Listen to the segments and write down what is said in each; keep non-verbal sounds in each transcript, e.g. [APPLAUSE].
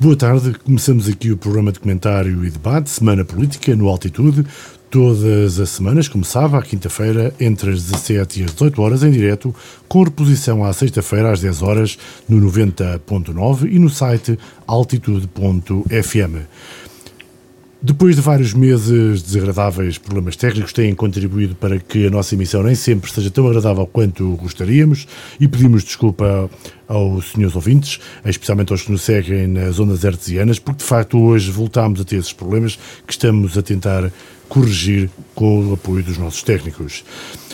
Boa tarde, começamos aqui o programa de comentário e debate, Semana Política, no Altitude, todas as semanas, como sabe, à quinta-feira, entre as 17 e as 18 horas, em direto, com reposição à sexta-feira, às 10 horas, no 90.9 e no site altitude.fm. Depois de vários meses desagradáveis problemas técnicos têm contribuído para que a nossa emissão nem sempre seja tão agradável quanto gostaríamos e pedimos desculpa aos senhores ouvintes, especialmente aos que nos seguem nas ondas artesianas, porque de facto hoje voltámos a ter esses problemas que estamos a tentar corrigir com o apoio dos nossos técnicos.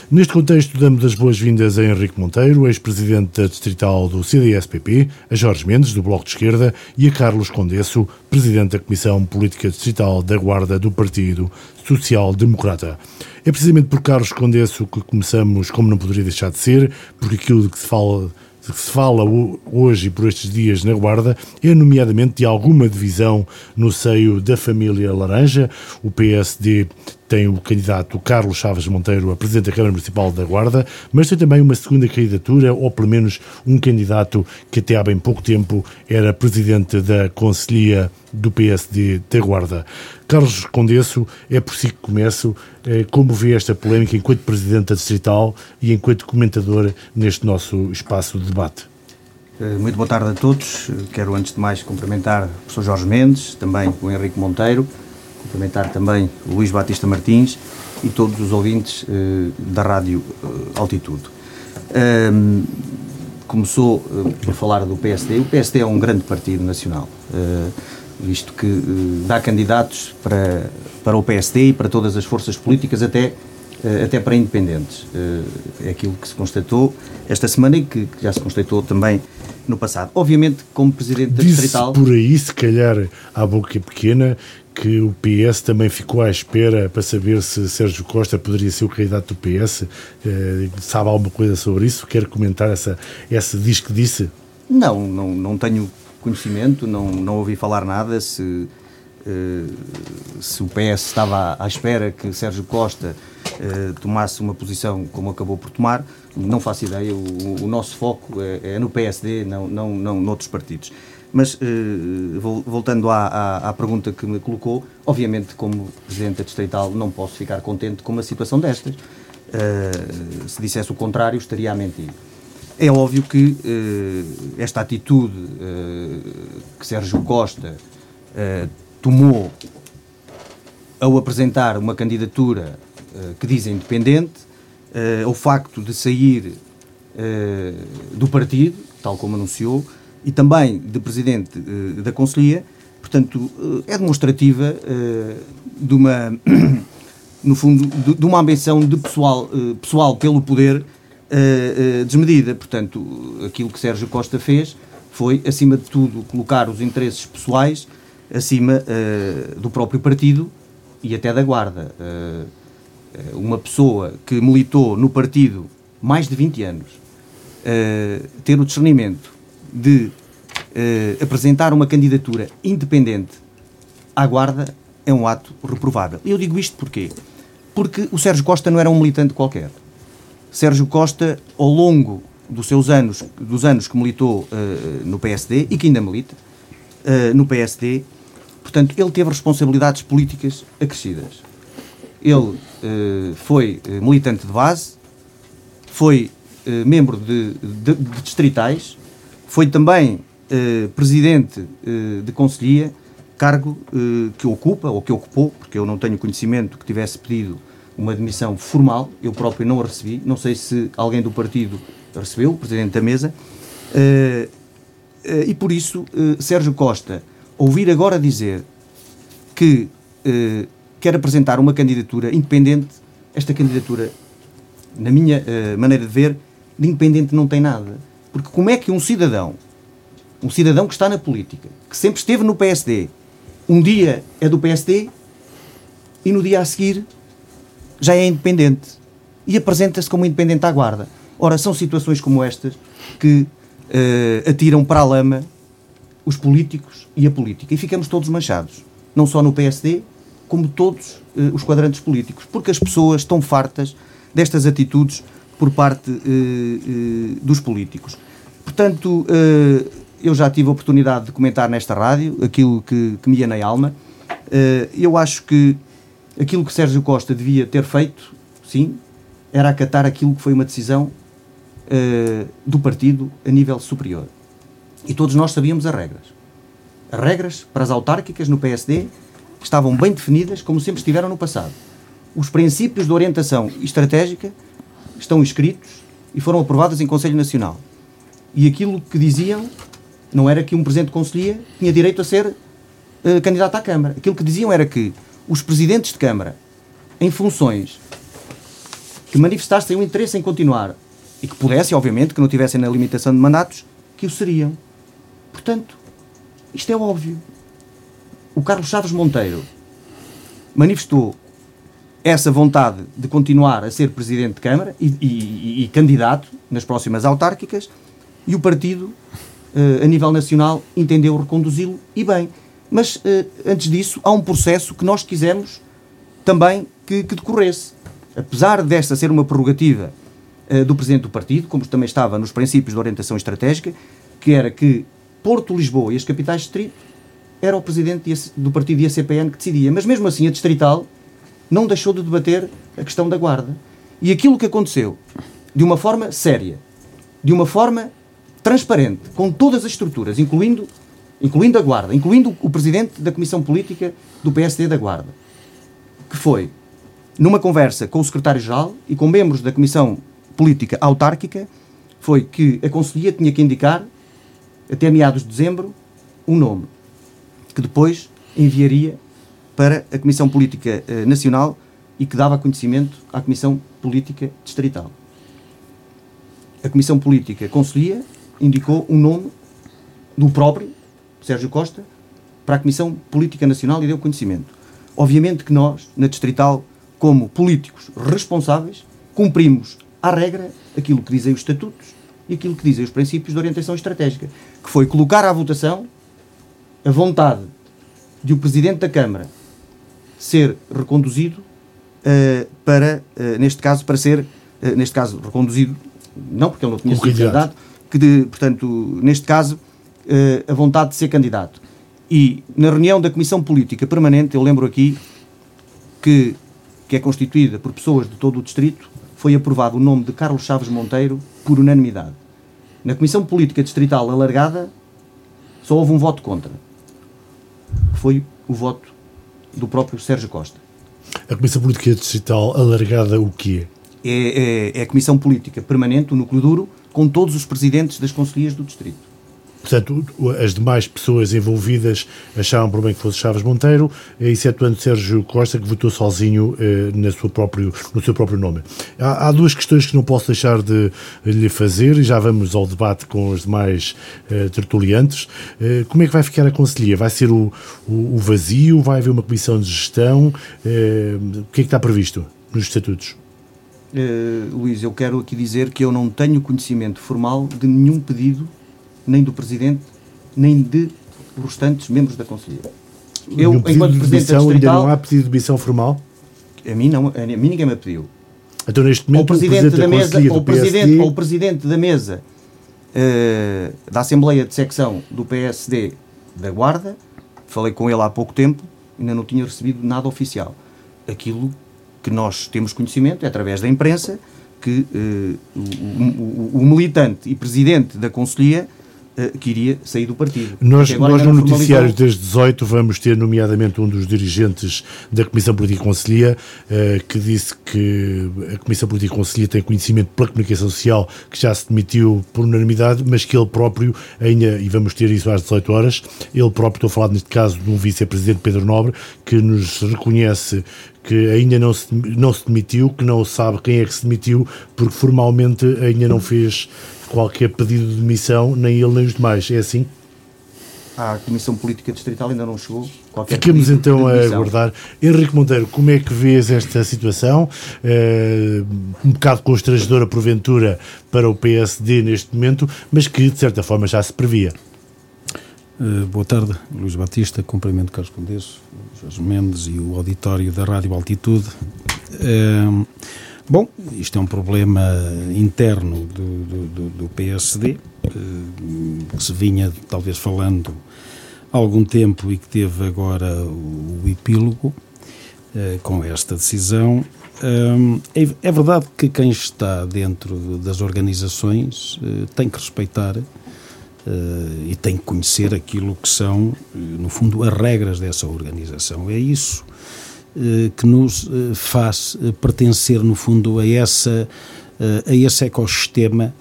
Neste contexto, damos as boas-vindas a Henrique Monteiro, ex-presidente da distrital do CDS-PP, a Jorge Mendes, do Bloco de Esquerda, e a Carlos Condesso, presidente da Comissão Política Distrital da Guarda do Partido Social Democrata. É precisamente por Carlos Condesso que começamos, como não poderia deixar de ser, porque aquilo que se fala que se fala hoje e por estes dias na Guarda é, nomeadamente, de alguma divisão no seio da família Laranja. O PSD tem o candidato Carlos Chaves Monteiro a presidente da Câmara Municipal da Guarda, mas tem também uma segunda candidatura, ou pelo menos um candidato que até há bem pouco tempo era presidente da Conselhia do PSD da Guarda. Carlos Condesso, é por si que começo. Eh, como vê esta polémica enquanto presidente da Distrital e enquanto comentador neste nosso espaço de debate? Eh, muito boa tarde a todos. Quero, antes de mais, cumprimentar o professor Jorge Mendes, também o Henrique Monteiro, cumprimentar também o Luís Batista Martins e todos os ouvintes uh, da Rádio uh, Altitude. Um, começou uh, por falar do PSD. O PSD é um grande partido nacional, visto que dá candidatos para, para o PSD e para todas as forças políticas, até, até para independentes. é aquilo que se constatou esta semana e que, que já se constatou também no passado. Obviamente, como Presidente da Distrital... por aí, se calhar, à boca pequena, que o PS também ficou à espera para saber se Sérgio Costa poderia ser o candidato do PS. Eh, sabe alguma coisa sobre isso? Quer comentar essa, essa diz que disse? Não, não, não tenho conhecimento, não, não ouvi falar nada. Se, eh, se o PS estava à, espera que Sérgio Costa eh, tomasse uma posição como acabou por tomar, não faço ideia. O, o nosso foco é, é, no PSD, não, não, não noutros partidos. Mas, uh, voltando à, à, à, pergunta que me colocou, obviamente, como Presidente da Distrital, não posso ficar contente com uma situação destas. Uh, se dissesse o contrário, estaria a mentir. É óbvio que uh, esta atitude que Sérgio Costa tomou ao apresentar uma candidatura que diz independente, o facto de sair do partido, tal como anunciou, e também de presidente uh, da Conselhia, portanto, uh, é demonstrativa uh, de uma, [CLEARS THROAT] no fundo, de, de, uma ambição de pessoal, pessoal pelo poder desmedida. Portanto, aquilo que Sérgio Costa fez foi, acima de tudo, colocar os interesses pessoais acima do próprio partido e até da Guarda. uma pessoa que militou no partido mais de 20 anos, ter o discernimento de uh, apresentar uma candidatura independente à Guarda é um ato reprovável. Eu digo isto porquê? Porque o Sérgio Costa não era um militante qualquer. Sérgio Costa, ao longo dos seus anos, dos anos que militou uh, no PSD e que ainda milita uh, no PSD, portanto, ele teve responsabilidades políticas acrescidas. Ele uh, foi militante de base, foi membro de, de, de distritais, foi também eh, presidente eh, de Conselhia, cargo eh, que ocupa, ou que ocupou, porque eu não tenho conhecimento que tivesse pedido uma admissão formal, eu próprio não a recebi, não sei se alguém do partido recebeu, o presidente da mesa, e por isso Sérgio Costa ouvir agora dizer que quer apresentar uma candidatura independente, esta candidatura, na minha maneira de ver, de independente não tem nada. Porque como é que um cidadão, um cidadão que está na política, que sempre esteve no PSD, um dia é do PSD e no dia a seguir já é independente e apresenta-se como independente à guarda. Ora, são situações como estas que uh, atiram para a lama os políticos e a política e ficamos todos manchados, não só no PSD, como todos uh, os quadrantes políticos, porque as pessoas estão fartas destas atitudes por parte uh, dos políticos. Portanto, uh, eu já tive a oportunidade de comentar nesta rádio aquilo que, que me ia na alma. Uh, eu acho que aquilo que Sérgio Costa devia ter feito, sim, era acatar aquilo que foi uma decisão uh, do partido a nível superior. E todos nós sabíamos as regras. As regras para as autárquicas no PSD estavam bem definidas, como sempre estiveram no passado. Os princípios de orientação estratégica estão escritos e foram aprovados em Conselho Nacional. E aquilo que diziam não era que um presidente de conselhia tinha direito a ser uh, candidato à Câmara. Aquilo que diziam era que os presidentes de Câmara, em funções que manifestassem o interesse em continuar e que pudessem, obviamente, que não tivessem na limitação de mandatos, que o seriam. Portanto, isto é óbvio. O Carlos Chaves Monteiro manifestou essa vontade de continuar a ser presidente de Câmara e, e, e candidato nas próximas autárquicas e o partido, uh, a nível nacional, entendeu reconduzi-lo e bem. Mas, uh, antes disso, há um processo que nós quisemos também que, que decorresse. Apesar desta ser uma prerrogativa uh, do presidente do partido, como também estava nos princípios de orientação estratégica, que era que Porto, Lisboa e as capitais de distrito era o presidente do partido IACPN que decidia. Mas mesmo assim, a distrital não deixou de debater a questão da guarda. E aquilo que aconteceu, de uma forma séria, de uma forma transparente, com todas as estruturas, incluindo, incluindo a Guarda, incluindo o presidente da Comissão Política do PSD da Guarda, que foi, numa conversa com o secretário-geral e com membros da Comissão Política Autárquica, foi que a Conselhia tinha que indicar, até meados de dezembro, um nome, que depois enviaria para a Comissão Política eh, Nacional e que dava conhecimento à Comissão Política Distrital. A Comissão Política Conselhia indicou um nome do próprio Sérgio Costa para a Comissão Política Nacional e deu conhecimento. Obviamente que nós, na Distrital, como políticos responsáveis, cumprimos à regra aquilo que dizem os estatutos e aquilo que dizem os princípios de orientação estratégica, que foi colocar à votação a vontade de o Presidente da Câmara ser reconduzido uh, para, uh, neste caso, para ser, uh, neste caso, reconduzido, não porque ele não tinha sido candidato, que, de, portanto, neste caso, uh, a vontade de ser candidato. E na reunião da Comissão Política Permanente, eu lembro aqui que, que é constituída por pessoas de todo o distrito, foi aprovado o nome de Carlos Chaves Monteiro por unanimidade. Na Comissão Política Distrital alargada, só houve um voto contra. Foi o voto do próprio Sérgio Costa. A Comissão Política Distrital alargada o quê? É, é, é a Comissão Política Permanente, o núcleo duro, com todos os presidentes das conselhias do distrito. Portanto, as demais pessoas envolvidas acharam por bem que fosse Chaves Monteiro, excetuando Sérgio Costa, que votou sozinho eh, na sua próprio, no seu próprio nome. Há, há, duas questões que não posso deixar de lhe fazer, e já vamos ao debate com os demais eh, tertuliantes. Eh, como é que vai ficar a Conselhia? Vai ser o, o, o vazio? Vai haver uma comissão de gestão? Eh, o que é que está previsto nos estatutos? Uh, Luís, eu quero aqui dizer que eu não tenho conhecimento formal de nenhum pedido, nem do Presidente, nem de restantes membros da Conselhia. Eu, enquanto Presidente da Distrital... Ainda não há pedido de missão formal? A mim, não, a mim ninguém me pediu. Então, neste momento, o Presidente, o presidente da, Mesa, ou presidente, ou Presidente da Mesa uh, da Assembleia de Secção do PSD da Guarda, falei com ele há pouco tempo, ainda não tinha recebido nada oficial. Aquilo que nós temos conhecimento, é através da imprensa, que uh, o, o, o, militante e presidente da Conselhia uh, queria sair do partido. Nós, nós no noticiário desde 18 vamos ter nomeadamente um dos dirigentes da Comissão Política e Conselhia uh, que disse que a Comissão Política e Conselhia tem conhecimento pela comunicação social que já se demitiu por unanimidade, mas que ele próprio, ainda, e vamos ter isso às 18 horas, ele próprio, estou a falar neste caso de um vice-presidente Pedro Nobre, que nos reconhece que ainda não se, não se demitiu, que não sabe quem é que se demitiu, porque formalmente ainda não fez qualquer pedido de demissão, nem ele nem os demais. É assim? A Comissão Política Distrital ainda não chegou. Ficamos então a aguardar. Henrique Monteiro, como é que vês esta situação? É, um bocado constrangedora, porventura, para o PSD neste momento, mas que de certa forma já se previa. Uh, boa tarde, Luís Batista, cumprimento Carlos Condesso, Jorge Mendes e o auditório da Rádio Altitude. Uh, Bom, isto é um problema interno do, do, do PSD, eh, que se vinha talvez falando há algum tempo e que teve agora o, epílogo eh, com esta decisão. É, é, verdade que quem está dentro das organizações eh, tem que respeitar e tem que conhecer aquilo que são, no fundo, as regras dessa organização. É isso eh, que nos eh, faz eh, pertencer, no fundo, a, essa, a esse ecossistema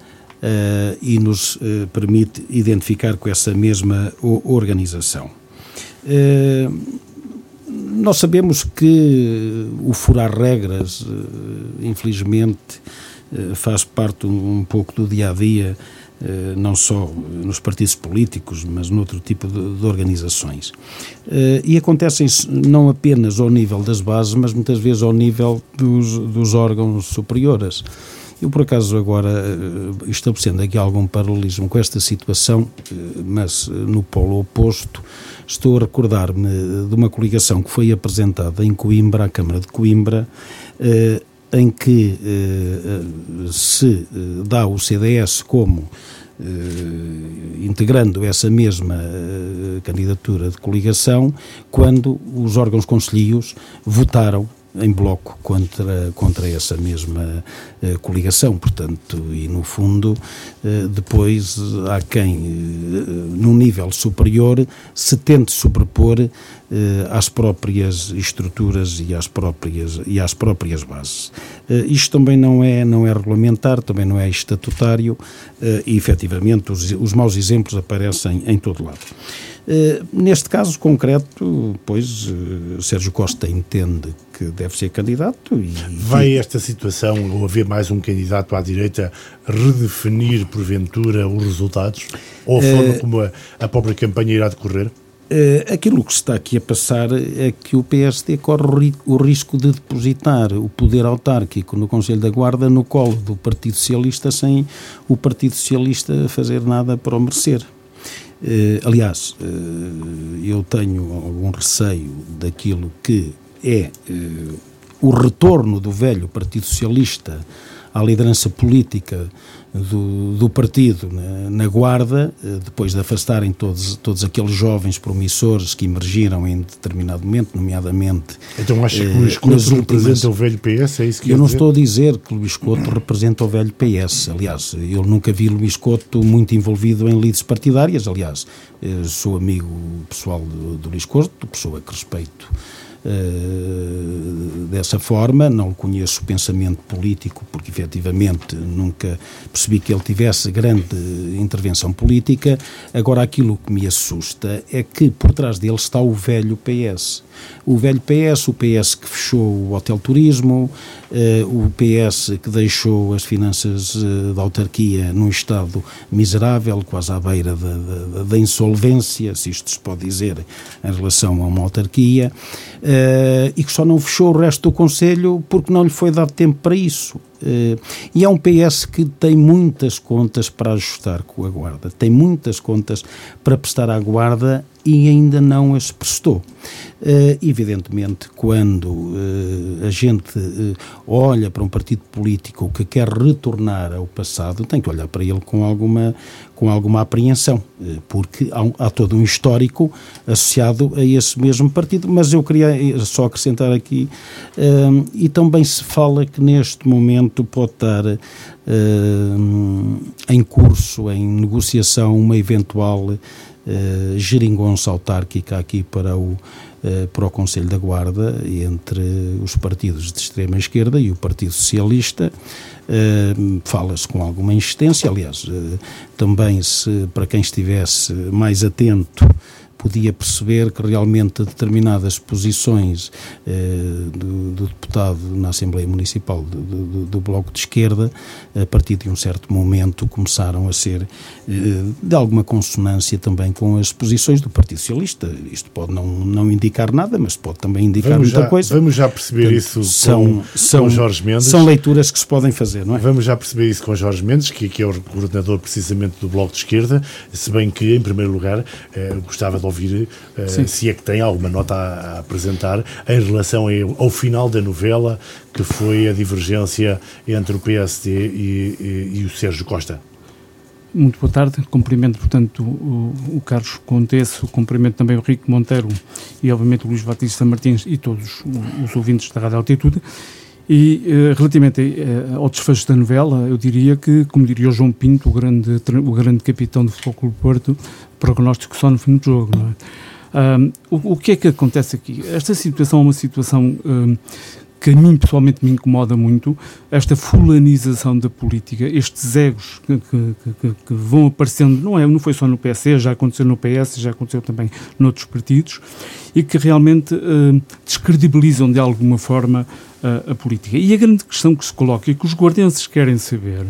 e nos permite identificar com essa mesma organização. Nós sabemos que o furar regras, infelizmente, faz parte um pouco do dia a dia eh, não só nos partidos políticos, mas noutro tipo de, de organizações. Eh, e acontecem não apenas ao nível das bases, mas muitas vezes ao nível dos, dos órgãos superiores. Eu, por acaso, agora, eh, estabelecendo aqui algum paralelismo com esta situação, mas no polo oposto, estou a recordar-me de uma coligação que foi apresentada em Coimbra, à Câmara de Coimbra, em que eh, se eh, dá o CDS como eh, integrando essa mesma candidatura de coligação, quando os órgãos conselhos votaram em bloco contra, contra essa mesma uh, coligação. Portanto, e no fundo, uh, depois há quem, uh, num nível superior, se tente sobrepor às próprias estruturas e às próprias, e às próprias bases. isto também não é, não é regulamentar, também não é estatutário e, efetivamente, os, os maus exemplos aparecem em todo lado. Eh, neste caso concreto, pois, Sérgio Costa entende que deve ser candidato e... Vai esta situação, ou haver mais um candidato à direita, redefinir, porventura, os resultados? Ou a forma como a, a própria campanha irá decorrer? Uh, aquilo que está aqui a passar é que o PSD corre o risco de depositar o poder autárquico no Conselho da Guarda no colo do Partido Socialista sem o Partido Socialista fazer nada para o merecer. Uh, aliás, uh, eu tenho algum receio daquilo que é o retorno do velho Partido Socialista à liderança política do, do partido na, na, Guarda, eh, depois de afastarem todos, todos aqueles jovens promissores que emergiram em determinado momento, nomeadamente. Então acha que o Luís Couto representa o velho PS? É isso que Eu não dizer? estou a dizer que o Luís Couto representa o velho PS. Aliás, eu nunca vi Luís Couto muito envolvido em lides partidárias. Aliás, eh, sou amigo pessoal do, do Luís Couto, pessoa que respeito Uh, dessa forma, não conheço o pensamento político, porque efetivamente nunca percebi que ele tivesse grande intervenção política. Agora, aquilo que me assusta é que por trás dele está o velho PS o velho PS, o PS que fechou o Hotel Turismo, uh, o PS que deixou as finanças uh, da autarquia num estado miserável, quase à beira da, insolvência, se isto se pode dizer, em relação a uma autarquia, uh, e que só não fechou o resto do Conselho porque não lhe foi dado tempo para isso. Uh, e é um PS que tem muitas contas para ajustar com a Guarda, tem muitas contas para prestar à Guarda e ainda não as prestou. Uh, evidentemente, quando uh, a gente uh, olha para um partido político que quer retornar ao passado, tem que olhar para ele com alguma, com alguma apreensão, porque há, há, todo um histórico associado a esse mesmo partido. Mas eu queria só acrescentar aqui, e também se fala que neste momento pode estar em curso, em negociação, uma eventual uh, geringonça autárquica aqui para o, para o Conselho da Guarda entre os partidos de extrema esquerda e o Partido Socialista. Uh, Fala-se com alguma insistência, aliás, uh, também se para quem estivesse mais atento podia perceber que realmente determinadas posições eh, do, do, deputado na Assembleia Municipal do, do, do, Bloco de Esquerda, a partir de um certo momento, começaram a ser eh, de alguma consonância também com as posições do Partido Socialista. Isto pode não, não indicar nada, mas pode também indicar vamos muita já, coisa. Vamos já perceber Portanto, isso são, com, são, com Jorge Mendes. São leituras que se podem fazer, não é? Vamos já perceber isso com Jorge Mendes, que, que é o coordenador precisamente do Bloco de Esquerda, se bem que, em primeiro lugar, eh, gostava de ouvir uh, se é que tem alguma nota a, a apresentar em relação ao final da novela, que foi a divergência entre o PSD e, e, e o Sérgio Costa. Muito boa tarde, cumprimento, portanto, o, o Carlos Conteço, cumprimento também o Rico Monteiro e, obviamente, o Luís Batista Martins e todos os ouvintes da Rádio Altitude. E uh, relativamente uh, ao desfecho da novela, eu diria que, como diria o João Pinto, o grande, o grande capitão do Futebol Clube Porto, prognóstico só no fim do jogo, não é? o, o, que é que acontece aqui? Esta situação é uma situação que a mim pessoalmente me incomoda muito, esta fulanização da política, estes egos que, que, que, que, vão aparecendo, não, é, não foi só no PS, já aconteceu no PS, já aconteceu também noutros partidos, e que realmente uh, descredibilizam de alguma forma uh, a política. E a grande questão que se coloca e que os guardenses querem saber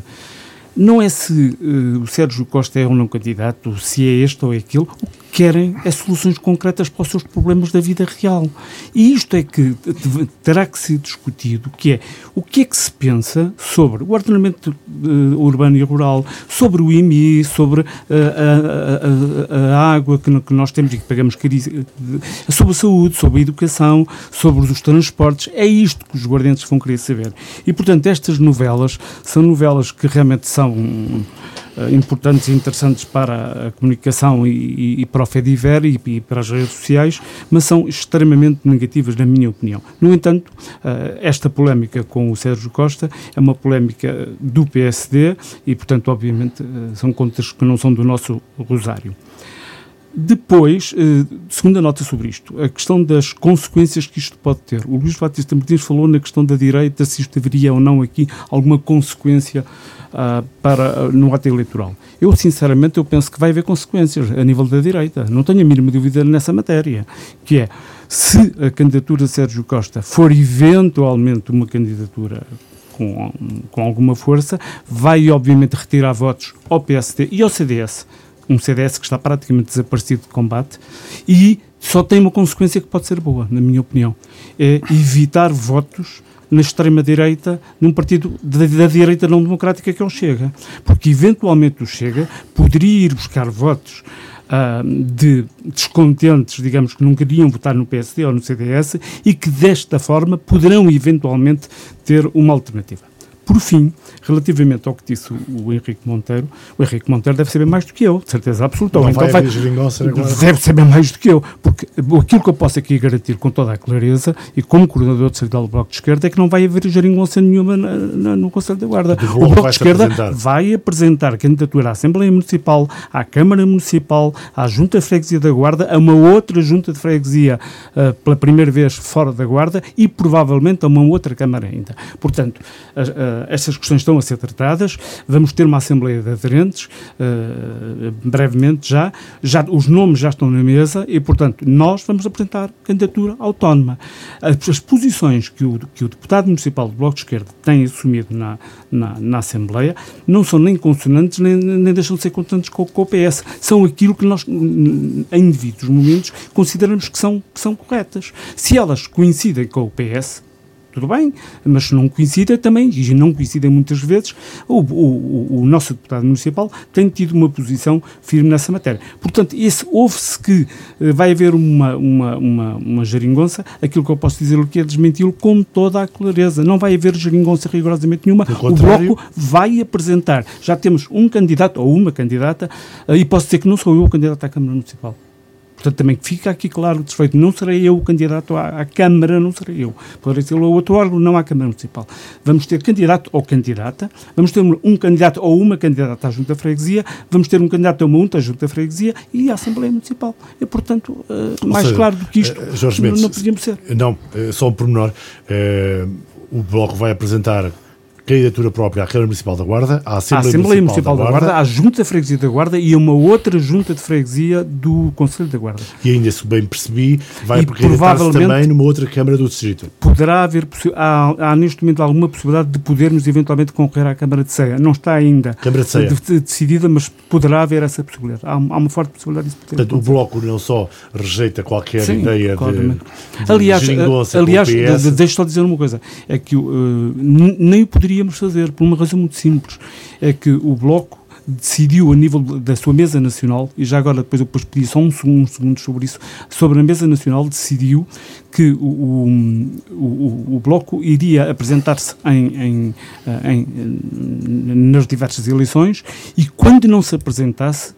não é se uh, o Sérgio Costa é ou não candidato, se é este ou é aquele, o que querem é soluções concretas para os seus problemas da vida real. E isto é que terá que ser discutido, que é o que é que se pensa sobre o ordenamento uh, urbano e rural, sobre o IMI, sobre uh, a, a, a, água que, que, nós temos e que pagamos caríssimo, sobre a saúde, sobre a educação, sobre os transportes. É isto que os guardiões vão querer saber. E, portanto, estas novelas são novelas que realmente são importantes e interessantes para a comunicação e, e para o Fediver e, e, para as redes sociais, mas são extremamente negativas, na minha opinião. No entanto, uh, esta polémica com o Sérgio Costa é uma polémica do PSD e, portanto, obviamente, uh, são contas que não são do nosso rosário. Depois, segunda nota sobre isto, a questão das consequências que isto pode ter. O Luís Batista Martins falou na questão da direita, se isto haveria ou não aqui alguma consequência uh, para, uh, no ato eleitoral. Eu, sinceramente, eu penso que vai haver consequências a nível da direita. Não tenho a mínima dúvida nessa matéria, que é, se a candidatura de Sérgio Costa for eventualmente uma candidatura com, com alguma força, vai, obviamente, retirar votos ao PSD e ao CDS, um CDS que está praticamente desaparecido de combate, e só tem uma consequência que pode ser boa, na minha opinião, é evitar votos na extrema-direita, num partido da, da, direita não democrática que é o Chega. Porque, eventualmente, o Chega poderia ir buscar votos uh, de descontentes, digamos, que não queriam votar no PSD ou no CDS e que, desta forma, poderão, eventualmente, ter uma alternativa. Por fim, relativamente ao que disse o, Henrique Monteiro, o Henrique Monteiro deve saber mais do que eu, de certeza absoluta. Não então vai, vai deve saber mais do que eu, porque aquilo que eu posso aqui garantir com toda a clareza, e como coordenador de Secretário do Bloco de Esquerda, é que não vai haver geringonça nenhuma na, na, no Conselho da Guarda. O, Bloco de Esquerda apresentar. vai apresentar candidatura à Assembleia Municipal, à Câmara Municipal, à Junta de Freguesia da Guarda, a uma outra Junta de Freguesia uh, pela primeira vez fora da Guarda e provavelmente a uma outra Câmara ainda. Portanto, uh, uh, estas questões estão a ser tratadas, vamos ter uma Assembleia de Aderentes, uh, brevemente já, já, os nomes já estão na mesa e, portanto, nós vamos apresentar candidatura autónoma. As, as posições que o, que o deputado municipal do Bloco de Esquerda tem assumido na, na, na Assembleia não são nem consonantes, nem, nem deixam de ser consonantes com, com o PS. São aquilo que nós, em devidos momentos, consideramos que são, que são corretas. Se elas coincidem com o PS, tudo bem, mas se não coincida também, e não coincidem muitas vezes, o, o, o, nosso deputado municipal tem tido uma posição firme nessa matéria. Portanto, esse ouve-se que uh, vai haver uma, uma, uma, uma geringonça, aquilo que eu posso dizer que é desmenti-lo com toda a clareza. Não vai haver geringonça rigorosamente nenhuma. O Bloco vai apresentar. Já temos um candidato ou uma candidata, uh, e posso dizer que não sou eu o candidato à Câmara Municipal. Portanto, também fica aqui claro, desfeito, não serei eu o candidato à, à Câmara, não serei eu. Poderei ser o outro órgão, não à Câmara Municipal. Vamos ter candidato ou candidata, vamos ter um candidato ou uma candidata à Junta Freguesia, vamos ter um candidato ou uma junta à Junta Freguesia e à Assembleia Municipal. É, portanto, uh, mais seja, claro do que isto, uh, Jorge não, não podíamos ser. Não, só um pormenor. Uh, o Bloco vai apresentar candidatura própria à Câmara Municipal da Guarda, à Assembleia, à Assembleia Municipal, Municipal da, Guarda, Guarda, à Junta de Freguesia da Guarda e a uma outra Junta de Freguesia do Conselho da Guarda. E ainda, se bem percebi, vai provavelmente também numa outra Câmara do Distrito. Poderá haver, há, há, neste momento alguma possibilidade de podermos eventualmente concorrer à Câmara de Ceia. Não está ainda Câmara de Ceia. decidida, mas poderá haver essa possibilidade. Há, há uma forte possibilidade disso Portanto, o Bloco não só rejeita qualquer Sim, ideia claramente. de, de Aliás, aliás deixe só dizer uma coisa, é que uh, nem o poderíamos fazer por uma razão muito simples, é que o Bloco decidiu a nível da sua mesa nacional, e já agora depois eu depois pedi só um segundo, segundo sobre isso, sobre a mesa nacional decidiu que o, o, o, o Bloco iria apresentar-se em, em, em, nas diversas eleições e quando não se apresentasse,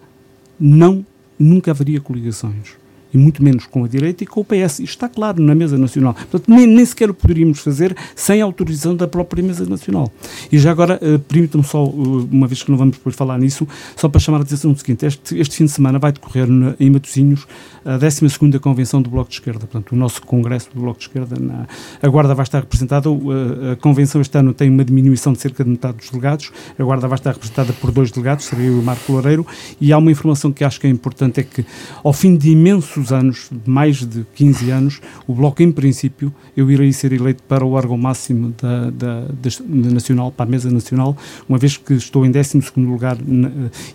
não, nunca haveria coligações e muito menos com a direita e com o PS. Isto está claro na mesa nacional. Portanto, nem, nem sequer o poderíamos fazer sem autorização da própria mesa nacional. E já agora, uh, permita-me só, uh, uma vez que não vamos depois falar nisso, só para chamar a atenção do seguinte, este, este fim de semana vai decorrer na, em Matosinhos a 12ª Convenção do Bloco de Esquerda, portanto, o nosso Congresso do Bloco de Esquerda. Na, a Guarda vai estar representada, a, a Convenção este ano tem uma diminuição de cerca de metade dos delegados, a Guarda vai estar representada por dois delegados, seria eu e o Marco Loureiro, e há uma informação que acho que é importante, é que ao fim de imensos anos, mais de 15 anos, o Bloco, em princípio, eu irei ser eleito para o órgão máximo da, da, da nacional, para a mesa nacional, uma vez que estou em 12º lugar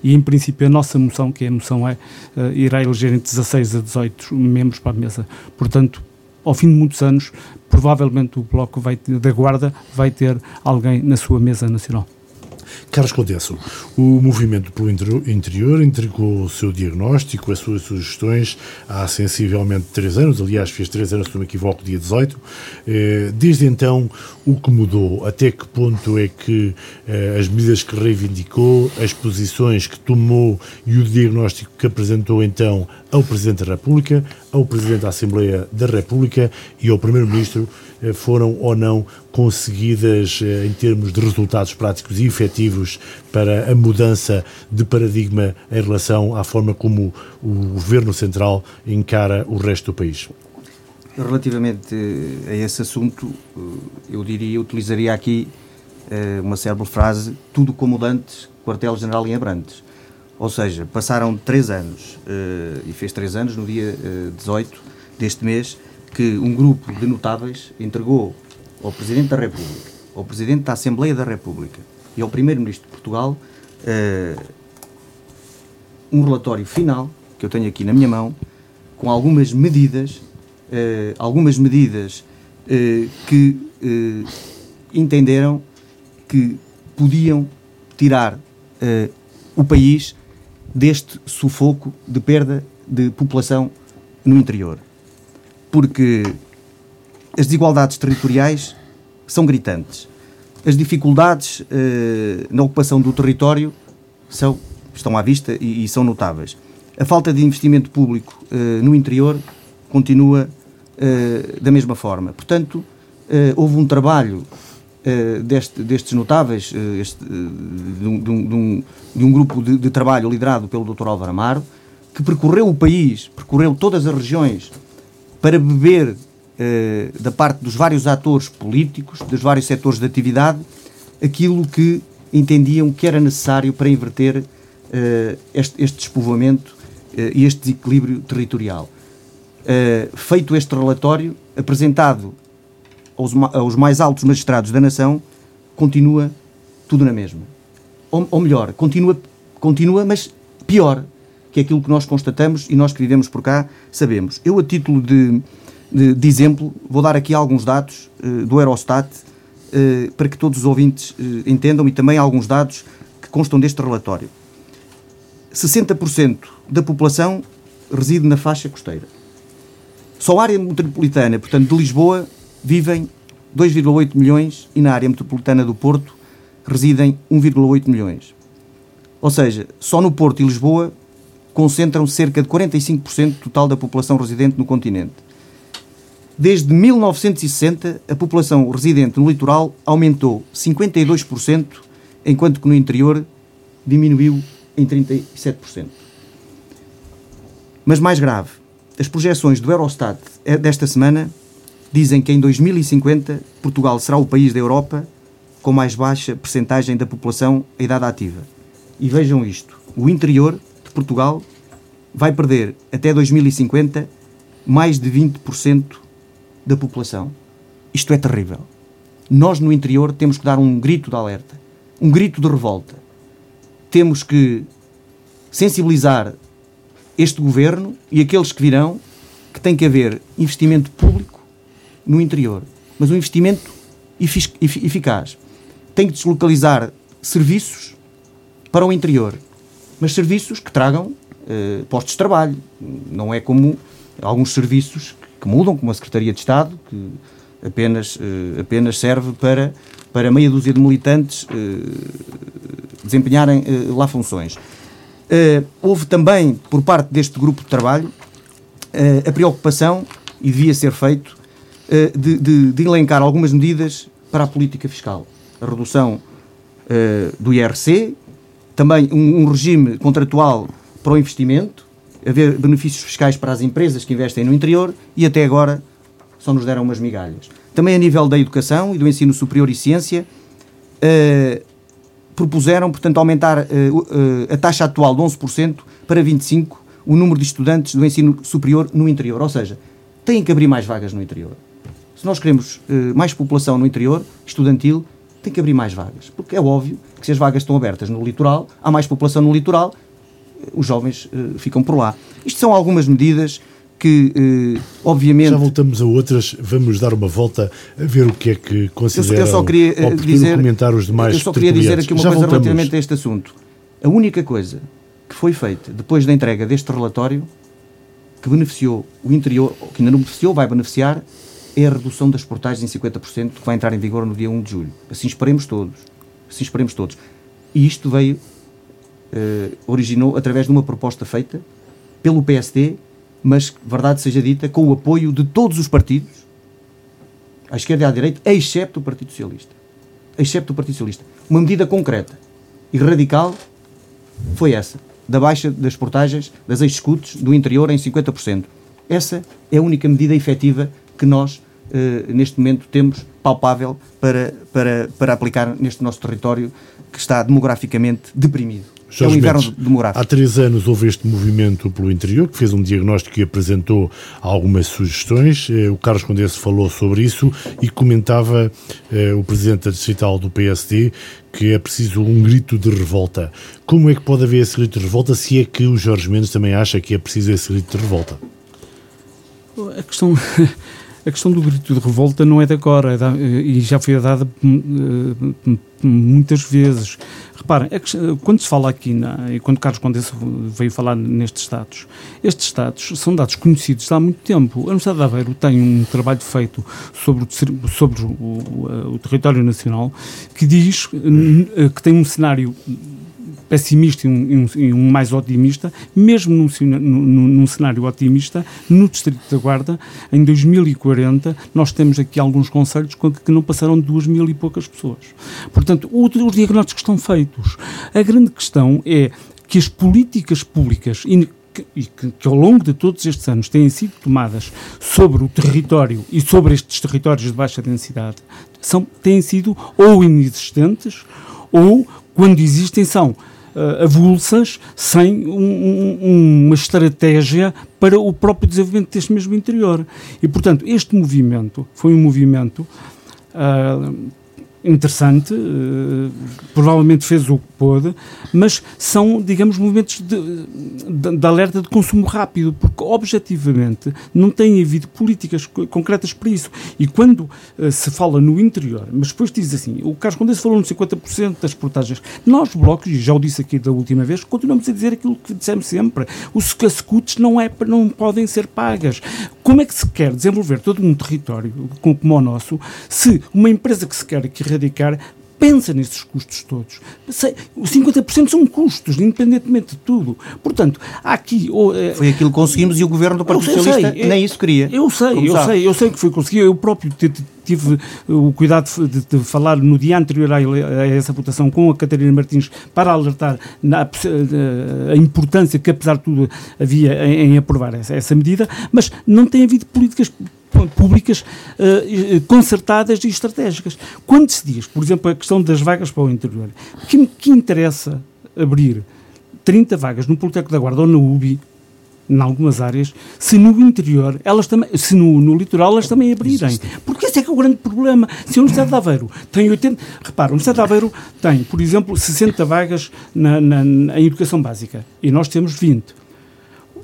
e, em princípio, a nossa moção, que é a moção é, irá eleger entre 16 a 18 membros para a mesa. Portanto, ao fim de muitos anos, provavelmente o Bloco vai, da Guarda vai ter alguém na sua mesa nacional. Carlos Condesso, o Movimento pelo Interior entregou o seu diagnóstico, as suas sugestões há sensivelmente três anos, aliás, fez três anos, se não me equivoco, dia 18. Eh, desde então, o que mudou? Até que ponto é que eh, as medidas que reivindicou, as posições que tomou e o diagnóstico que apresentou então ao Presidente da República, ao Presidente da Assembleia da República e ao Primeiro-Ministro eh, foram ou não conseguidas eh, em termos de resultados práticos e efetivos para a mudança de paradigma em relação à forma como o Governo Central encara o resto do país? Relativamente a esse assunto, eh, eu diria, utilizaria aqui uma célebre frase: tudo como antes, quartel-general em Abrantes. Ou seja, passaram três anos, e fez três anos no dia 18 deste mês, que um grupo de notáveis entregou ao Presidente da República, ao Presidente da Assembleia da República e ao Primeiro-Ministro de Portugal uh, um relatório final, que eu tenho aqui na minha mão, com algumas medidas, algumas medidas que entenderam que podiam tirar o país deste sufoco de perda de população no interior porque as desigualdades territoriais são gritantes. As dificuldades eh, na ocupação do território são, estão à vista e, e são notáveis. A falta de investimento público eh, no interior continua eh, da mesma forma. Portanto, houve um trabalho deste, destes notáveis, este, de, um, de, um, de, um, grupo de, de trabalho liderado pelo Dr. Álvaro Amaro, que percorreu o país, percorreu todas as regiões para beber eh, da parte dos vários atores políticos, dos vários setores de atividade, aquilo que entendiam que era necessário para inverter eh, este, este despovoamento eh, e este desequilíbrio territorial. feito este relatório, apresentado aos, aos, mais altos magistrados da nação, continua tudo na mesma. Ou, ou melhor, continua, continua, mas pior, que é aquilo que nós constatamos e nós que vivemos por cá sabemos. Eu, a título de, de, de exemplo, vou dar aqui alguns dados uh, do Eurostat uh, para que todos os ouvintes uh, entendam e também alguns dados que constam deste relatório. 60% da população reside na faixa costeira. Só a área metropolitana, portanto, de Lisboa, vivem 2,8 milhões e na área metropolitana do Porto residem 1,8 milhões. Ou seja, só no Porto e Lisboa concentram cerca de 45% total da população residente no continente. Desde 1960, a população residente no litoral aumentou 52%, enquanto que no interior diminuiu em 37%. Mas mais grave, as projeções do Eurostat desta semana dizem que em 2050 Portugal será o país da Europa com mais baixa percentagem da população em idade ativa. E vejam isto: o interior Portugal vai perder até 2050 mais de 20% da população. Isto é terrível. Nós no interior temos que dar um grito de alerta, um grito de revolta. Temos que sensibilizar este governo e aqueles que virão que tem que haver investimento público no interior, mas um investimento eficaz. Tem que deslocalizar serviços para o interior, mas serviços que tragam uh, postos de trabalho. Não é como alguns serviços que mudam, como a Secretaria de Estado, que apenas, uh, apenas serve para, para meia dúzia de militantes uh, desempenharem lá funções. houve também, por parte deste grupo de trabalho, a preocupação, e devia ser feito, de, de, de elencar algumas medidas para a política fiscal. A redução uh, do IRC, também um, um, regime contratual para o investimento, haver benefícios fiscais para as empresas que investem no interior e até agora só nos deram umas migalhas. Também a nível da educação e do ensino superior e ciência, uh, propuseram, portanto, aumentar a taxa atual de 11% para 25% o número de estudantes do ensino superior no interior. Ou seja, têm que abrir mais vagas no interior. Se nós queremos mais população no interior estudantil, tem que abrir mais vagas. Porque é óbvio que se as vagas estão abertas no litoral, há mais população no litoral, eh, os jovens uh, ficam por lá. Isto são algumas medidas que, uh, obviamente... Já voltamos a outras, vamos dar uma volta a ver o que é que consideram eu, eu só queria, uh, dizer, comentar os demais Eu só queria dizer aqui uma Já coisa voltamos. relativamente a este assunto. A única coisa que foi feita depois da entrega deste relatório que beneficiou o interior, que ainda não beneficiou, vai beneficiar, é a redução das portagens em 50% que vai entrar em vigor no dia 1 de julho. Assim esperemos todos. Assim esperemos todos. E isto veio, uh, originou através de uma proposta feita pelo PSD, mas, verdade seja dita, com o apoio de todos os partidos, à esquerda e à direita, excepto o Partido Socialista. Excepto o Partido Socialista. Uma medida concreta e radical foi essa, da baixa das portagens das ex-escutos do interior em 50%. Essa é a única medida efetiva que nós, neste momento, temos palpável para, para, para aplicar neste nosso território que está demograficamente deprimido. Jorge é um inverno Mendes, demográfico. Há três anos houve este movimento pelo interior, que fez um diagnóstico e apresentou algumas sugestões. Eh, o Carlos Condesse falou sobre isso e comentava eh, o presidente distrital do PSD que é preciso um grito de revolta. Como é que pode haver esse grito de revolta se é que o Jorge Mendes também acha que é preciso esse grito de revolta? A questão [LAUGHS] a questão do grito de revolta não é de agora é e já foi dada uh, muitas vezes. Reparem, quando se fala aqui, na, e quando Carlos Condessa veio falar nestes dados, estes dados são dados conhecidos há muito tempo. A Universidade de Aveiro tem um trabalho feito sobre o, sobre o, o, o território nacional que diz eh, que tem um cenário pessimista e um, um, um, mais otimista, mesmo num, num, num, cenário otimista, no Distrito da Guarda, em 2040, nós temos aqui alguns conselhos que não passaram de duas mil e poucas pessoas. Portanto, os diagnósticos estão feitos. A grande questão é que as políticas públicas e que, que, ao longo de todos estes anos têm sido tomadas sobre o território e sobre estes territórios de baixa densidade são, têm sido ou inexistentes ou, quando existem, são uh, avulsas sem um, um, uma estratégia para o próprio desenvolvimento deste mesmo interior. E, portanto, este movimento foi um movimento uh, interessante, uh, provavelmente fez o que pôde, mas são, digamos, movimentos de, de, de, alerta de consumo rápido, porque objetivamente não tem havido políticas concretas para isso. E quando uh, se fala no interior, mas depois diz assim, o Carlos Condesse falou no 50% das portagens, nós blocos, e já o disse aqui da última vez, continuamos a dizer aquilo que dissemos sempre, os cascutos não, é, não podem ser pagas. Como é que se quer desenvolver todo um território como o nosso, se uma empresa que se quer aqui erradicar pensa nesses custos todos. Os 50% são custos, independentemente de tudo. Portanto, há aqui. É, foi aquilo que conseguimos e o governo do Partido Socialista sei, nem isso queria. Eu sei, eu sabe. sei, eu sei que foi conseguido. Eu próprio tive o cuidado de, de, falar no dia anterior a, a, essa votação com a Catarina Martins para alertar na, a, a, importância que, apesar de tudo, havia em, em aprovar essa, essa medida, mas não tem havido políticas públicas uh, concertadas e estratégicas. Quando se diz, por exemplo, a questão das vagas para o interior, que, que interessa abrir 30 vagas no Politécnico da Guarda ou na UBI, em algumas áreas, se no interior, elas também, se no, no litoral elas também abrirem. Porque esse é que é o grande problema. Se a Universidade de Aveiro tem 80, repara, a Universidade de Aveiro tem, por exemplo, 60 vagas na, na, na educação básica e nós temos 20.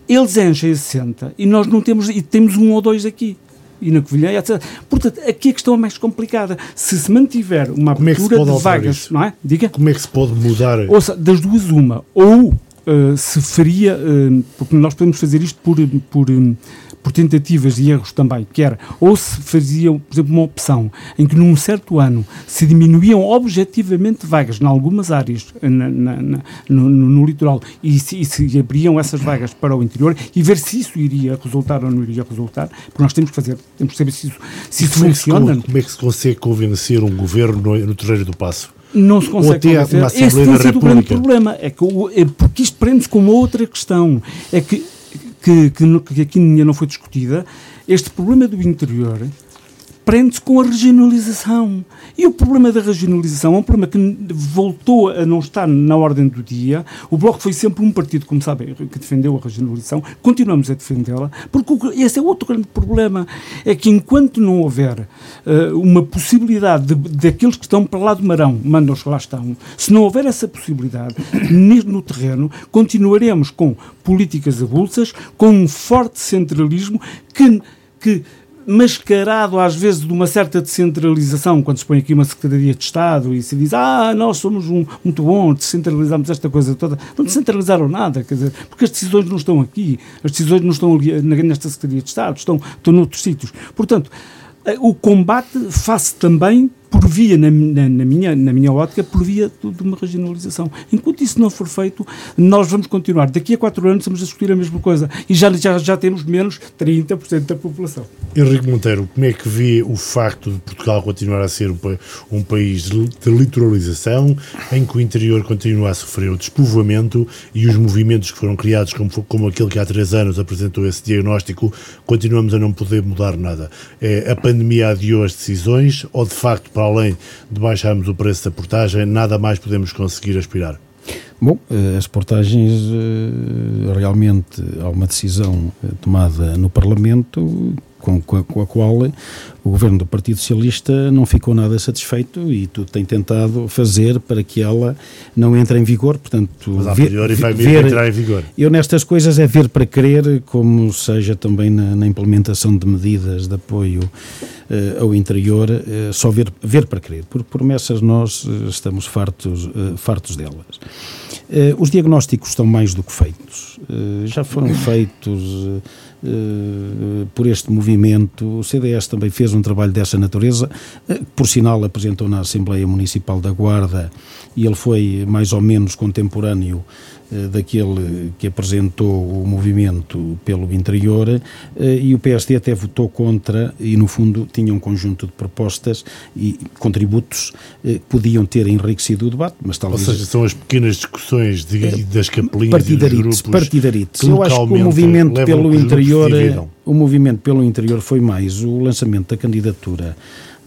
Eles enchem 60 e nós não temos, e temos um ou dois aqui. E na Covilhã, etc. Portanto, aqui a questão é mais complicada. Se se mantiver uma Como é abertura de vagas, isso? não é? Diga. Como é que se pode mudar? Ou seja, das duas uma, ou uh, se faria, uh, porque nós podemos fazer isto por, por um, por tentativas e erros também, que era, ou se fazia, por exemplo, uma opção em que num certo ano se diminuíam objetivamente vagas em algumas áreas na, na, na, no, no, litoral e se, e se, abriam essas vagas para o interior e ver se isso iria resultar ou não iria resultar, porque nós temos que fazer, temos que saber se isso, se isso como funciona. É que, como é que se consegue convencer um governo no, no terreiro do passo? não se consegue convencer. Esse tem sido o grande problema. É que, é porque isto prende-se com uma outra questão. É que que, que, que aqui não foi discutida, este problema do interior prende-se com a regionalização. E o problema da regionalização é um problema que voltou a não estar na ordem do dia. O Bloco foi sempre um partido, como sabem, que defendeu a regionalização. Continuamos a defendê-la, porque esse é outro grande problema. É que enquanto não houver uh, uma possibilidade de, daqueles que estão para lá do Marão, mandam os que lá estão, se não houver essa possibilidade no terreno, continuaremos com políticas avulsas, com um forte centralismo que que mascarado às vezes de uma certa descentralização, quando se põe aqui uma Secretaria de Estado e se diz, ah, nós somos um, muito bons, descentralizamos esta coisa toda. Não descentralizaram nada, quer dizer, porque as decisões não estão aqui, as decisões não estão ali nesta Secretaria de Estado, estão, estão noutros sítios. Portanto, eh, o combate faz também por via, na, na, na, minha, na minha ótica, por via de, de, uma regionalização. Enquanto isso não for feito, nós vamos continuar. Daqui a quatro anos estamos a discutir a mesma coisa e já, já, já temos menos 30% da população. Henrique Monteiro, como é que vê o facto de Portugal continuar a ser um, um país de, litoralização, em que o interior continua a sofrer o despovoamento e os movimentos que foram criados, como, como aquele que há três anos apresentou esse diagnóstico, continuamos a não poder mudar nada? É, a pandemia adiou as decisões ou, de facto, para além de baixarmos o preço da portagem, nada mais podemos conseguir aspirar? Bom, eh, as portagens eh, realmente há uma decisão eh, tomada no Parlamento com, com, a, com, a, qual o governo do Partido Socialista não ficou nada satisfeito e tu tem tentado fazer para que ela não entre em vigor, portanto... Mas a priori vai ver, entrar em vigor. Eu nestas coisas é ver para querer, como seja também na, na implementação de medidas de apoio uh, ao interior, uh, só ver, ver para querer. Por promessas nós uh, estamos fartos, fartos delas. os diagnósticos estão mais do que feitos. já foram [COUGHS] feitos eh, por este movimento. O CDS também fez um trabalho dessa natureza, uh, por sinal apresentou na Assembleia Municipal da Guarda e ele foi mais ou menos contemporâneo daquele que apresentou o movimento pelo interior e o PSD até votou contra e no fundo tinha um conjunto de propostas e contributos que podiam ter enriquecido o debate, mas talvez... Ou seja, são as pequenas discussões de, das capelinhas partidarites, e dos grupos... Partidarites. Eu acho que o movimento pelo interior o movimento pelo interior foi mais o lançamento da candidatura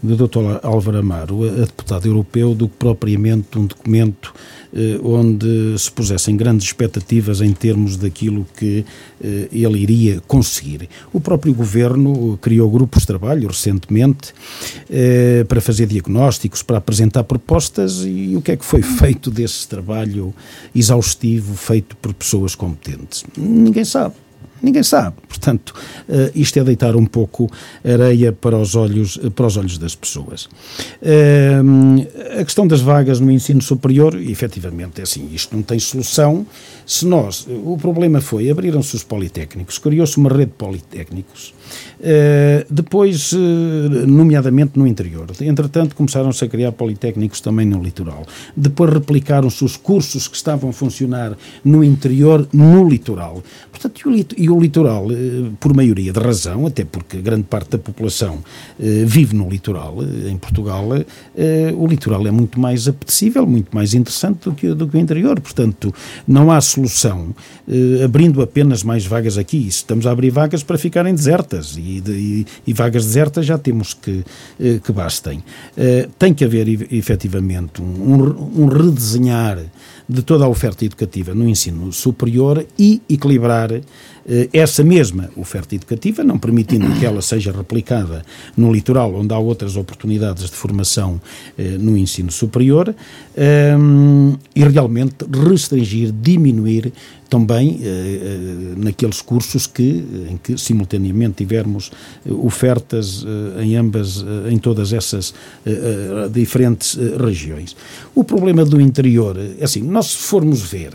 do Dr. Álvaro Amaro a deputado europeu do que propriamente um documento eh, onde se pusessem grandes expectativas em termos daquilo que eh, ele iria conseguir. O próprio governo criou grupos de trabalho recentemente eh, para fazer diagnósticos, para apresentar propostas e o que é que foi feito desse trabalho exaustivo feito por pessoas competentes? Ninguém sabe. Ninguém sabe. Portanto, uh, isto é deitar um pouco areia para os olhos, para os olhos das pessoas. Uh, a questão das vagas no ensino superior, efetivamente, é assim, isto não tem solução. Se nós, o problema foi, abriram-se os politécnicos, criou-se uma rede de politécnicos, uh, depois, nomeadamente no interior. Entretanto, começaram-se a criar politécnicos também no litoral. Depois replicaram-se os cursos que estavam a funcionar no interior, no litoral. Portanto, e o litoral, eh, por maioria de razão, até porque grande parte da população eh, vive no litoral, eh, em Portugal, o litoral é muito mais apetecível, muito mais interessante do que, do que o interior. Portanto, não há solução abrindo apenas mais vagas aqui. Estamos a abrir vagas para ficarem desertas e, de, e, e vagas desertas já temos que, que bastem. Tem que haver efetivamente um, um redesenhar de toda a oferta educativa no ensino superior e equilibrar eh, essa mesma oferta educativa, não permitindo que ela seja replicada no litoral, onde há outras oportunidades de formação eh, no ensino superior, ehm, e realmente restringir, diminuir também naqueles cursos que, em que simultaneamente tivermos ofertas em ambas, em todas essas diferentes regiões. O problema do interior, é assim, nós se formos ver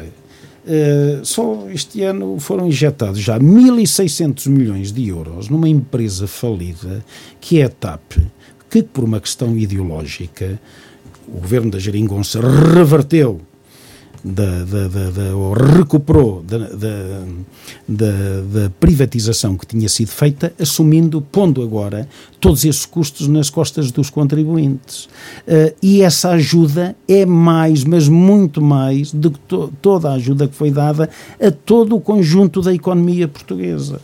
Uh, só este ano foram injetados já 1.600 milhões de euros numa empresa falida que é a TAP, que por uma questão ideológica o governo da Jeringonça reverteu da, da, da, da ou recuperou da, da, privatização que tinha sido feita, assumindo, pondo agora todos esses custos nas costas dos contribuintes. Uh, e essa ajuda é mais, mas muito mais, do que to toda a ajuda que foi dada a todo o conjunto da economia portuguesa.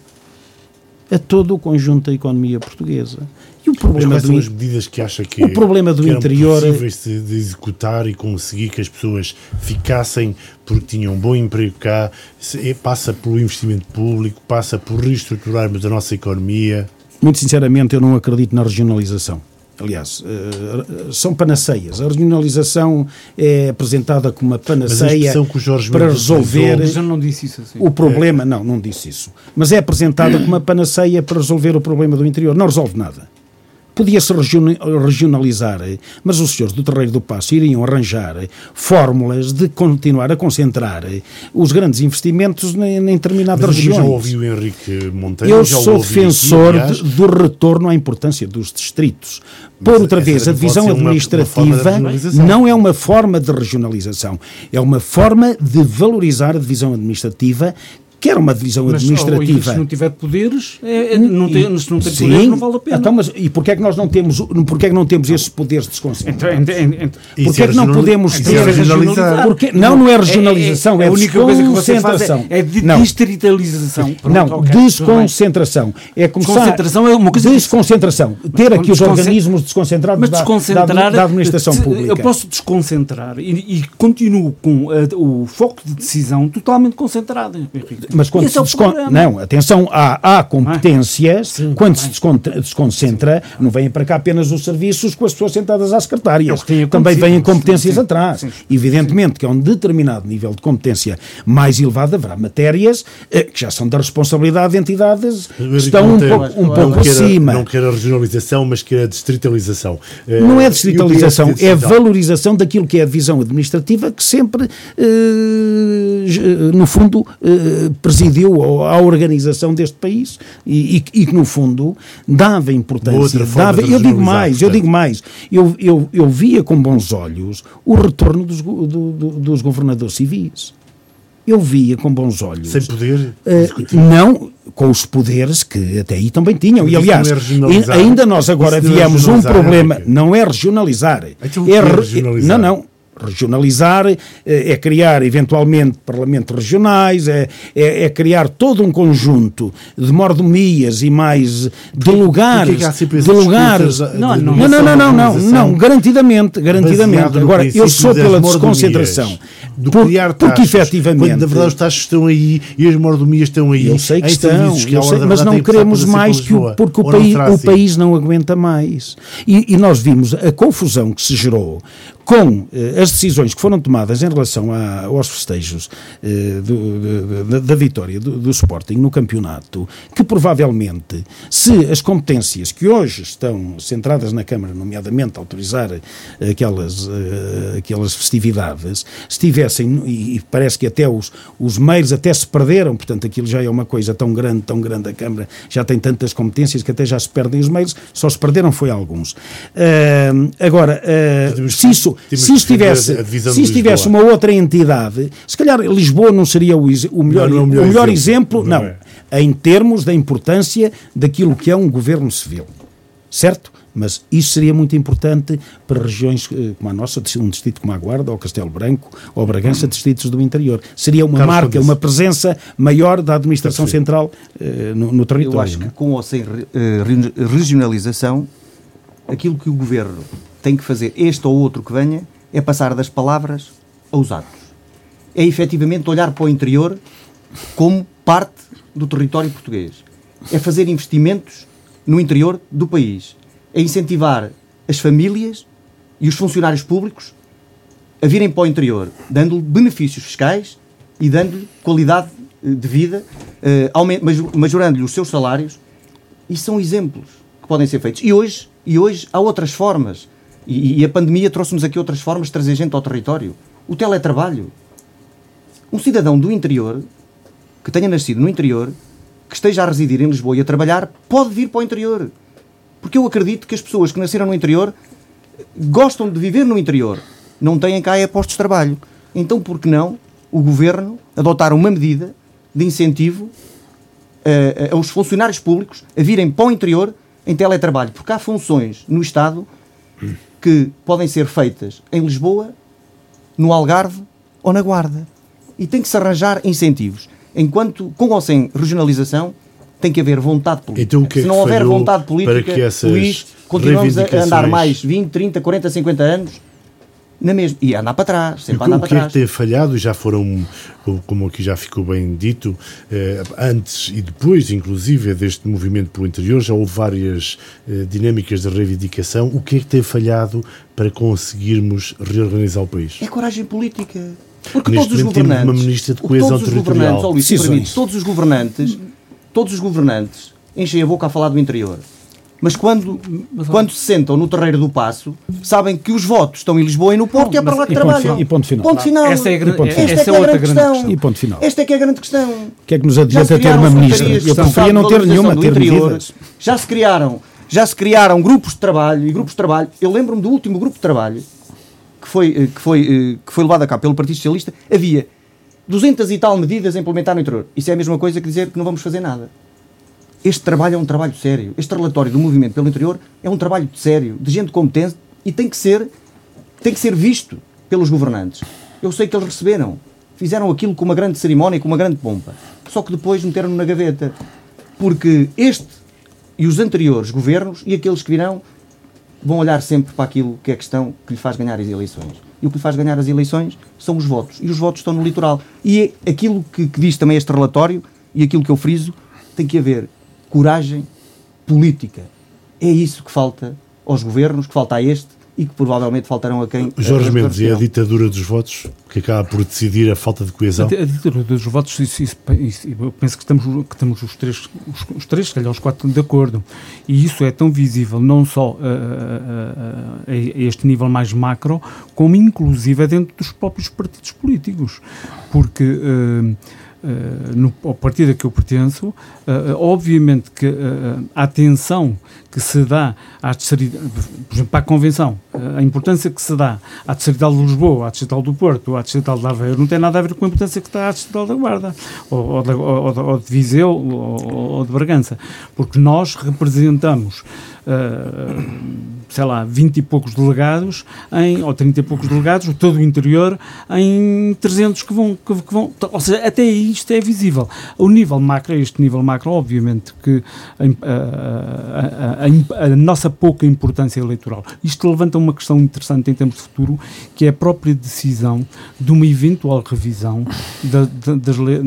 A todo o conjunto da economia portuguesa. E o problema Mas quais são as medidas que acha que, o problema do que interior possíveis de, de, executar e conseguir que as pessoas ficassem porque tinham um bom emprego cá? Passa pelo investimento público, passa por reestruturarmos a nossa economia? Muito sinceramente, eu não acredito na regionalização. Aliás, uh, são panaceias. A regionalização é apresentada como uma panaceia para resolver assim. o problema. É. Não, não disse isso. Mas é apresentada como uma panaceia para resolver o problema do interior. Não resolve nada. Podia-se regionalizar, mas os senhores do Terreiro do Passo iriam arranjar fórmulas de continuar a concentrar os grandes investimentos em, em determinadas mas regiões. já ouvi o Henrique Monteiro. Eu sou defensor aqui, do retorno à importância dos distritos. Por outra vez, a divisão administrativa uma, uma não é uma forma de regionalização, é uma forma de valorizar a divisão administrativa quer uma divisão mas, administrativa. se não tiver poderes, é, é, não tem, se não tem sim, poderes, não vale a pena. Então, mas e porquê é que nós não temos, porquê é que não temos esses poderes desconcentrados? Porquê é que não podemos ter... Regionalizar. Porque, não, não é regionalização, é, é, é a única coisa que você faz é, é de não. distritalização. Pronto, não, okay, desconcentração. É começar... Desconcentração é uma coisa... Desconcentração. Ter aqui os organismos desconcentrados mas desconcentrar, da, da, administração pública. Eu posso desconcentrar e, e continuo com a, o foco de decisão totalmente concentrado, Henrique. Mas quando Esse se é desconcentra. Não, atenção, há, há competências, Sim, quando se desconcentra, Sim. não vêm para cá apenas os serviços com as pessoas sentadas às secretárias. Também vêm competências atrás. Sim. Evidentemente que a um determinado nível de competência mais elevado haverá matérias eh, que já são da responsabilidade de entidades que estão um pouco, um pouco acima. Não quer a regionalização, mas quer a distritalização. Eh, não é distritalização, é a valorização daquilo que é a divisão administrativa que sempre, eh, no fundo, presidiu à organização deste país e, que, no fundo, dava importância. Dava, eu digo mais, eu digo mais. Eu, eu, eu via com bons olhos o retorno dos, do, do, dos governadores civis. Eu via com bons olhos. Sem poder? Uh, não, com os poderes que até aí também tinham. E aliás, é ainda nós agora viemos um problema. Não é regionalizar. É, é regionalizar? Não, não regionalizar, eh, é criar eventualmente parlamentos regionais, é, é, é, criar todo um conjunto de mordomias e mais de lugares. de lugares. Não, não, não, não, não, não, não, garantidamente, garantidamente. Agora, eu sou pela desconcentração. Do por, criar taxas, porque efetivamente. Quando, na verdade, os taxas estão aí e as mordomias estão aí. Eu sei que estão, que sei, mas não queremos mais que o, porque o país, o país não aguenta mais. E, e nós vimos a confusão que se gerou com eh, as decisões que foram tomadas em relação a, aos festejos eh, do, do, da vitória do, do, Sporting no campeonato, que provavelmente, se as competências que hoje estão centradas na Câmara, nomeadamente autorizar aquelas, eh, aquelas festividades, estivessem, e, e parece que até os, os meios até se perderam, portanto aquilo já é uma coisa tão grande, tão grande, a Câmara já tem tantas competências que até já se perdem os meios, só se perderam foi alguns. Uh, agora, uh, se isso se estivesse, se estivesse uma outra entidade, se calhar Lisboa não seria o, o melhor, não, não é o melhor, o melhor exemplo, exemplo não, não é. em termos da importância daquilo que é um governo civil. Certo? Mas isso seria muito importante para regiões eh, como a nossa, um distrito como a Guarda, ou Castelo Branco, ou Bragança, distritos do interior. Seria uma Carlos marca, uma presença maior da administração central uh, no, no, território. Eu acho que com ou sem uh, regionalização, aquilo que o governo tem que fazer, este ou outro que venha, é passar das palavras aos atos. É efetivamente olhar para o interior como parte do território português. É fazer investimentos no interior do país. É incentivar as famílias e os funcionários públicos a virem para o interior, dando-lhe benefícios fiscais e dando-lhe qualidade eh, de vida, eh, majorando-lhe os seus salários. E são exemplos que podem ser feitos. E hoje, e hoje há outras formas. E, e a pandemia trouxe-nos aqui outras formas de trazer gente ao território. O teletrabalho. Um cidadão do interior, que tenha nascido no interior, que esteja a residir em Lisboa e a trabalhar, pode vir para o interior. Porque eu acredito que as pessoas que nasceram no interior gostam de viver no interior, não têm cá é postos de trabalho. Então, por que não o governo adotar uma medida de incentivo uh, aos funcionários públicos a virem para o interior em teletrabalho? Porque há funções no Estado que podem ser feitas em Lisboa, no Algarve ou na Guarda. E tem que se arranjar incentivos. Enquanto, com ou sem regionalização, tem que haver vontade política. Então, é Se não houver vontade política, Luís, continuamos a andar mais 20, 30, 40, 50 anos na mesma. E andar para trás, sempre e andar para trás. O que é que tem falhado? Já foram, como aqui já ficou bem dito, eh, antes e depois, inclusive, deste movimento pelo interior, já houve várias eh, dinâmicas de reivindicação. O que é que tem falhado para conseguirmos reorganizar o país? É coragem política. Porque Neste todos os governantes. Uma ministra de coesão todos os governantes, oh, Luís, permite, todos os governantes, todos os governantes enchem a boca a falar do interior. Mas quando, mas, quando se sentam no terreiro do Passo, sabem que os votos estão em Lisboa e no Porto não, e é para lá que e trabalham. Ponto, e ponto final. Ponto final. Essa é, a, ponto esta essa é, é outra grande questão. E ponto final. Esta é que é a grande questão. O que é que nos adianta ter uma ministra? Eu preferia não ter nenhuma, ter interior. medidas. Já se criaram já se criaram grupos de trabalho e grupos de trabalho. Eu lembro-me do último grupo de trabalho que foi, eh, que foi, eh, que foi levado a cabo pelo Partido Socialista. Havia 200 e tal medidas a implementar no interior. Isso é a mesma coisa que dizer que não vamos fazer nada. Este trabalho é um trabalho sério. Este relatório do movimento pelo interior é um trabalho sério, de gente competente e tem que ser, tem que ser visto pelos governantes. Eu sei que eles receberam, fizeram aquilo com uma grande cerimónia, com uma grande pompa. Só que depois meteram-no na gaveta. Porque este e os anteriores governos e aqueles que virão vão olhar sempre para aquilo que é questão que lhe faz ganhar as eleições. E o que lhe faz ganhar as eleições são os votos. E os votos estão no litoral. E é aquilo que, que diz também este relatório e aquilo que eu friso, tem que haver coragem política. É isso que falta aos governos, que falta a este e que provavelmente faltarão a quem. Jorge Mendes, é a ditadura dos votos que acaba por decidir a falta de coesão? A, a ditadura dos votos, isso, isso, isso, eu penso que estamos, que estamos os, três, os, os, três, se calhar os quatro, de acordo. E isso é tão visível, não só a, a, a, este nível mais macro, como inclusive dentro dos próprios partidos políticos. Porque. Uh, no, ao partido a que eu pertenço, uh, obviamente que uh, a atenção que se dá à distrital, por exemplo, para a Convenção, a importância que se dá à Distrital de Lisboa, à Distrital do Porto, à Distrital de Aveiro, não tem nada a ver com a importância que está à Distrital da Guarda, ou, ou, de, ou, ou de Viseu, ou, ou de Bragança, porque nós representamos sei lá, 20 e poucos delegados, em, ou 30 e poucos delegados, todo o interior, em 300 que vão, que, que vão. Ou seja, até isto é visível. O nível macro, este nível macro, obviamente que a, a, a, a, nossa pouca importância eleitoral. Isto levanta uma questão interessante em termos de futuro, que é a própria decisão de uma eventual revisão da, da, das le,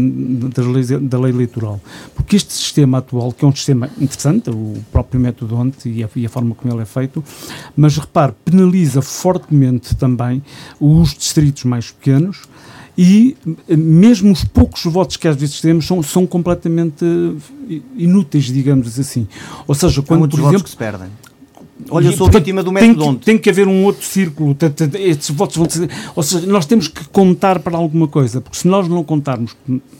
das leis, da lei eleitoral. Porque este sistema atual, que é um sistema interessante, o próprio método onde e a, e a forma como ele é feito, mas repare, penaliza fortemente também os distritos mais pequenos e mesmo os poucos votos que às vezes temos são, são completamente inúteis, digamos assim. Ou seja, quando, Há por exemplo... que se perdem. Olha, eu sou vítima do método tem que, tem que haver um outro círculo. Estes votos vão ser. Ou seja, nós temos que contar para alguma coisa, porque se nós não contarmos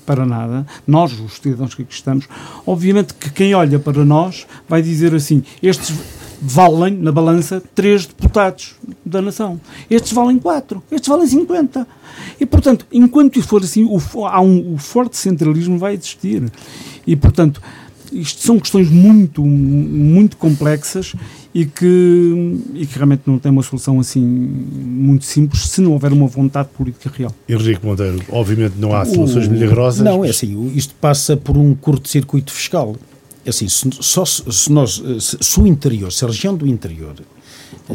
para nada, nós, os cidadãos que aqui estamos, obviamente que quem olha para nós vai dizer assim: estes valem, na balança, três deputados da nação. Estes valem quatro, estes valem 50. E, portanto, enquanto for assim, o, há um, o forte centralismo vai existir. E, portanto, isto são questões muito, muito complexas e que, e que realmente não tem uma solução assim muito simples se não houver uma vontade política real. Henrique Monteiro, obviamente não há soluções milagrosas. Não, é assim, isto passa por um curto-circuito fiscal. Assim, se, só se, nós, se, se, o interior, se a região do interior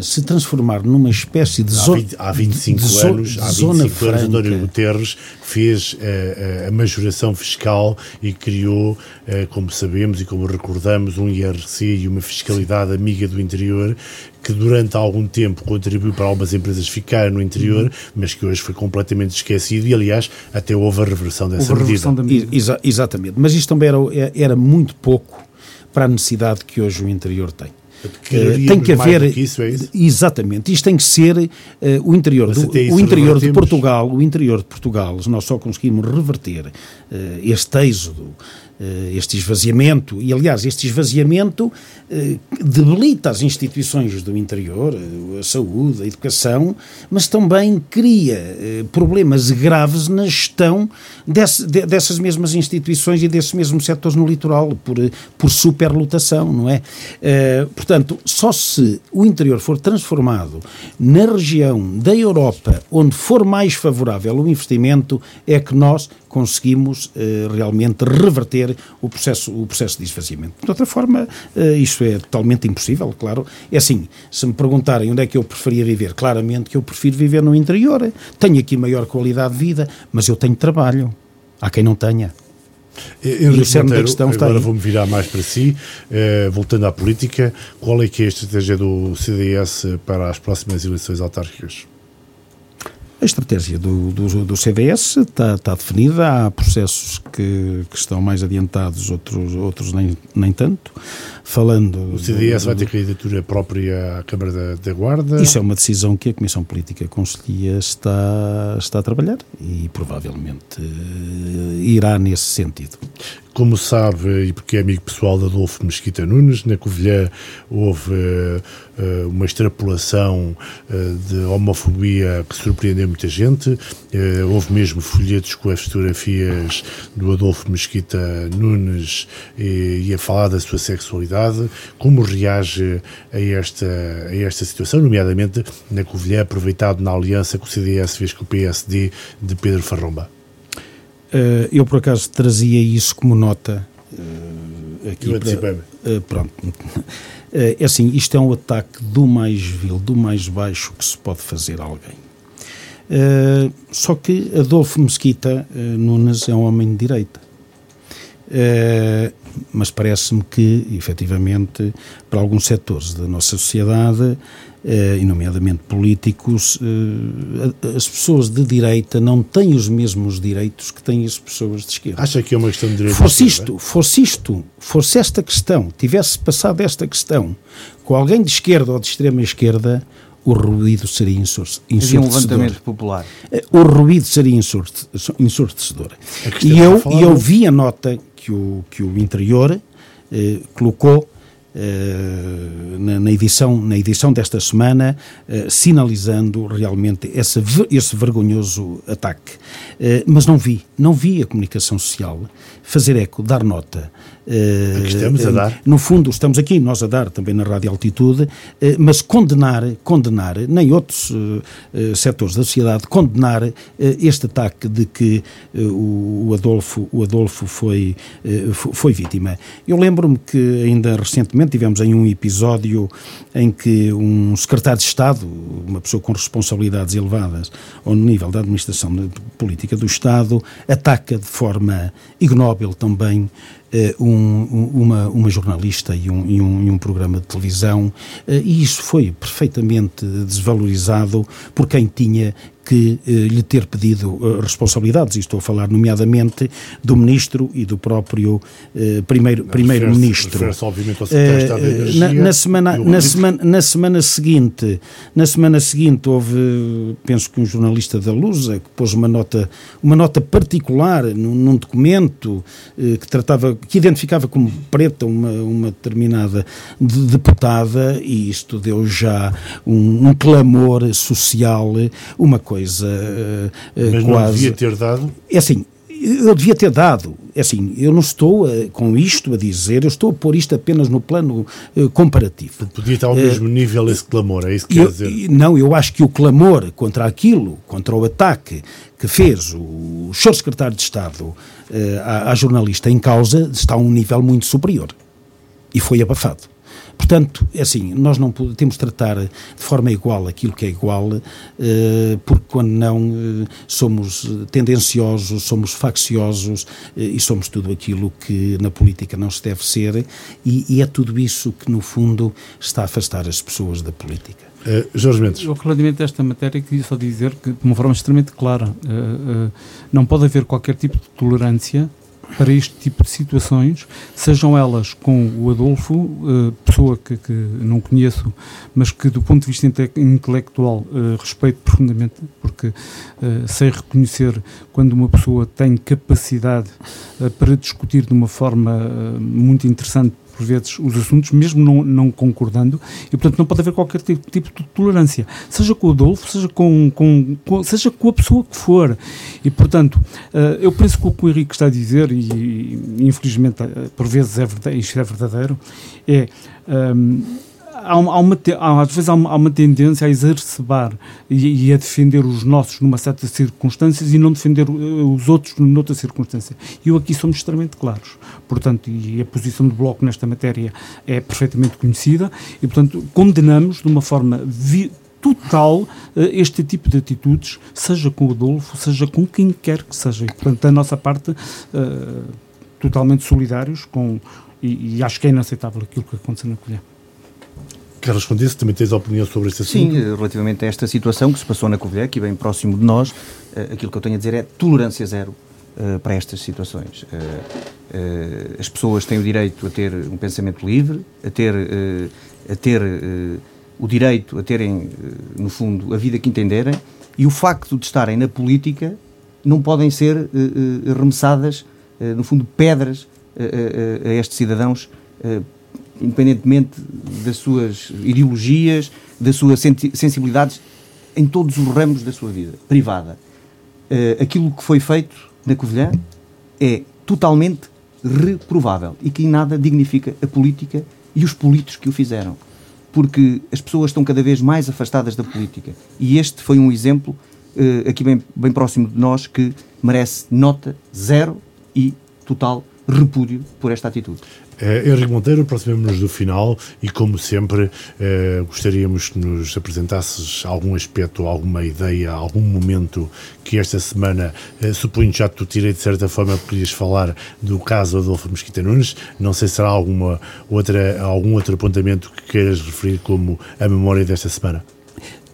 se transformar numa espécie de zona. Há 25 de anos, há 25 anos, franca. António Guterres fez uh, a majoração fiscal e criou, uh, como sabemos e como recordamos, um IRC e uma fiscalidade amiga do interior que durante algum tempo contribuiu para algumas empresas ficar no interior, uhum. mas que hoje foi completamente esquecido e, aliás, até houve a reversão dessa houve medida. medida. Exa exatamente, mas isto também era, era muito pouco para a necessidade que hoje o interior tem. Uh, tem que haver que isso, é isso? exatamente isto tem que ser uh, o interior do, o interior de Portugal o interior de Portugal nós só conseguimos reverter uh, este êxodo este esvaziamento, e aliás, este esvaziamento eh, debilita as instituições do interior, eh, a saúde, a educação, mas também cria problemas graves na gestão desse, dessas mesmas instituições e desses mesmos setores no litoral, por, por superlotação, não é? Portanto, só se o interior for transformado na região da Europa onde for mais favorável o investimento, é que nós conseguimos realmente reverter o processo, o processo de esvaziamento. De outra forma, uh, isto é totalmente impossível, claro. É assim, se me perguntarem onde é que eu preferia viver, claramente que eu prefiro viver no interior. Tenho aqui maior qualidade de vida, mas eu tenho trabalho. Há quem não tenha. e o cerne da questão está agora vou-me virar mais para si, uh, voltando à política, qual é que é a estratégia do CDS para as próximas eleições autárquicas? A estratégia do, do, do CDS está, está, definida, há processos que, que, estão mais adiantados, outros, outros nem, nem tanto. Falando. O CDS do, vai ter candidatura própria à Câmara da, da, Guarda? Isso é uma decisão que a Comissão Política Conselhia está, está a trabalhar e provavelmente uh, irá nesse sentido. Como sabe, e porque é amigo pessoal de Adolfo Mesquita Nunes, na Covilhã houve uh, uma extrapolação uh, de homofobia que surpreendeu muita gente. Uh, houve mesmo folhetos com as fotografias do Adolfo Mesquita Nunes e, e, a falar da sua sexualidade. Como reage a esta, a esta situação, nomeadamente na Covilhã, aproveitado na aliança que o CDS fez com o PSD de Pedro Farromba? Uh, eu, por acaso, trazia isso como nota uh, aqui. Eu uh, pronto. [LAUGHS] é assim, isto é um ataque do mais vil, do mais baixo que se pode fazer a alguém. só que Adolfo Mesquita Nunes é um homem de direita. mas parece-me que, efetivamente, para alguns setores da nossa sociedade, eh, e nomeadamente políticos, eh, as pessoas de direita não têm os mesmos direitos que têm as pessoas de esquerda. Acha que é uma questão de direito? Fosse isto, fosse isto, fosse esta questão, tivesse passado esta questão com alguém de esquerda ou de extrema esquerda, o ruído seria ensurdecedor. um levantamento popular. Eh, o ruído seria ensurdecedor. E eu, e eu vi a nota que o, que o interior eh, colocou na, na, edição, na edição desta semana, uh, sinalizando realmente esse, esse vergonhoso ataque. Uh, mas não vi, não vi a comunicação social fazer eco, dar nota Uh, estamos a dar. No fundo, estamos aqui, nós a dar também na Rádio Altitude, uh, mas condenar, condenar, nem outros uh, setores da sociedade, condenar este ataque de que o, Adolfo, o Adolfo foi, foi vítima. Eu lembro-me que ainda recentemente tivemos em um episódio em que um secretário de Estado, uma pessoa com responsabilidades elevadas ao nível da administração política do Estado, ataca de forma ignóbil também eh, um, uma, uma jornalista e um, e, um, e um programa de televisão, eh, e isso foi perfeitamente desvalorizado por quem tinha que eh, lhe ter pedido eh, responsabilidades, e estou a falar nomeadamente do Ministro e do próprio eh, Primeiro, primeiro Ministro. Eh, na, na, semana, na, semana, na semana seguinte, na semana seguinte houve, penso que um jornalista da Lusa que pôs uma nota, uma nota particular num, num documento eh, que tratava, que identificava como preta uma, uma determinada de, deputada, e isto deu já um, um clamor social, uma coisa coisa uh, Mas quase. Não devia ter dado? É assim, eu devia ter dado. É assim, eu não estou uh, com isto a dizer, eu estou a pôr isto apenas no plano uh, comparativo. Podia estar ao mesmo nível esse clamor, é isso que quer dizer? Não, eu acho que o clamor contra aquilo, contra o ataque que fez o, senhor secretário de Estado à, à jornalista em causa, está a um nível muito superior. E foi abafado. Portanto, é assim, nós não temos de tratar de forma igual aquilo que é igual, uh, porque quando não uh, somos tendenciosos, somos facciosos e somos tudo aquilo que na política não se deve ser, e, e é tudo isso que, no fundo, está a afastar as pessoas da política. Uh, Jorge Mendes. Eu, relativamente a esta matéria, queria só dizer que, de uma forma extremamente clara, uh, uh, não pode haver qualquer tipo de tolerância para este tipo de situações, sejam elas com o Adolfo, uh, pessoa que, que, não conheço, mas que do ponto de vista inte intelectual uh, respeito profundamente, porque uh, sei reconhecer quando uma pessoa tem capacidade para discutir de uma forma muito interessante por vezes, os assuntos, mesmo não, não concordando, e portanto não pode haver qualquer tipo, tipo de tolerância, seja com o Adolfo, seja com, com, com, seja com a pessoa que for. E portanto, uh, eu penso que o que o Henrique está a dizer, e, infelizmente uh, por vezes é verdade, isto é verdadeiro, é. Um, ehm, há, uma, há uma, às vezes há uma, há uma, tendência a exacerbar e, e, a defender os nossos numa certa circunstâncias e não defender eh, os outros noutra circunstância. E eu aqui somos extremamente claros. Portanto, e a posição do Bloco nesta matéria é perfeitamente conhecida e, portanto, condenamos de uma forma total eh, este tipo de atitudes, seja com o Adolfo, seja com quem quer que seja. E, portanto, da nossa parte, uh, totalmente solidários com, e, e, acho que é inaceitável aquilo que aconteceu na colher. Carlos Condesse, também tens opinião sobre este assunto? Sim, relativamente a esta situação que se passou na Covilhã, aqui bem próximo de nós, eh, aquilo que eu tenho a dizer é tolerância zero uh, para estas situações. Uh, as pessoas têm o direito a ter um pensamento livre, a ter, a ter o direito a terem, no fundo, a vida que entenderem, e o facto de estarem na política não podem ser remessadas, no fundo, pedras a estes cidadãos independentemente das suas ideologias, das suas sensibilidades, em todos os ramos da sua vida privada. Uh, aquilo que foi feito na Covilhã é totalmente reprovável e que em nada dignifica a política e os políticos que o fizeram. Porque as pessoas estão cada vez mais afastadas da política. E este foi um exemplo, uh, aqui bem, bem próximo de nós, que merece nota zero e total repúdio por esta atitude. Uh, Henrique Monteiro, aproximamos-nos do final e, como sempre, uh, gostaríamos que nos apresentasses algum aspecto, alguma ideia, algum momento que esta semana, uh, suponho já tu tirei de certa forma, querias falar do caso Adolfo Mesquita Nunes. Não sei se será alguma outra, algum outro apontamento que queiras referir como a memória desta semana.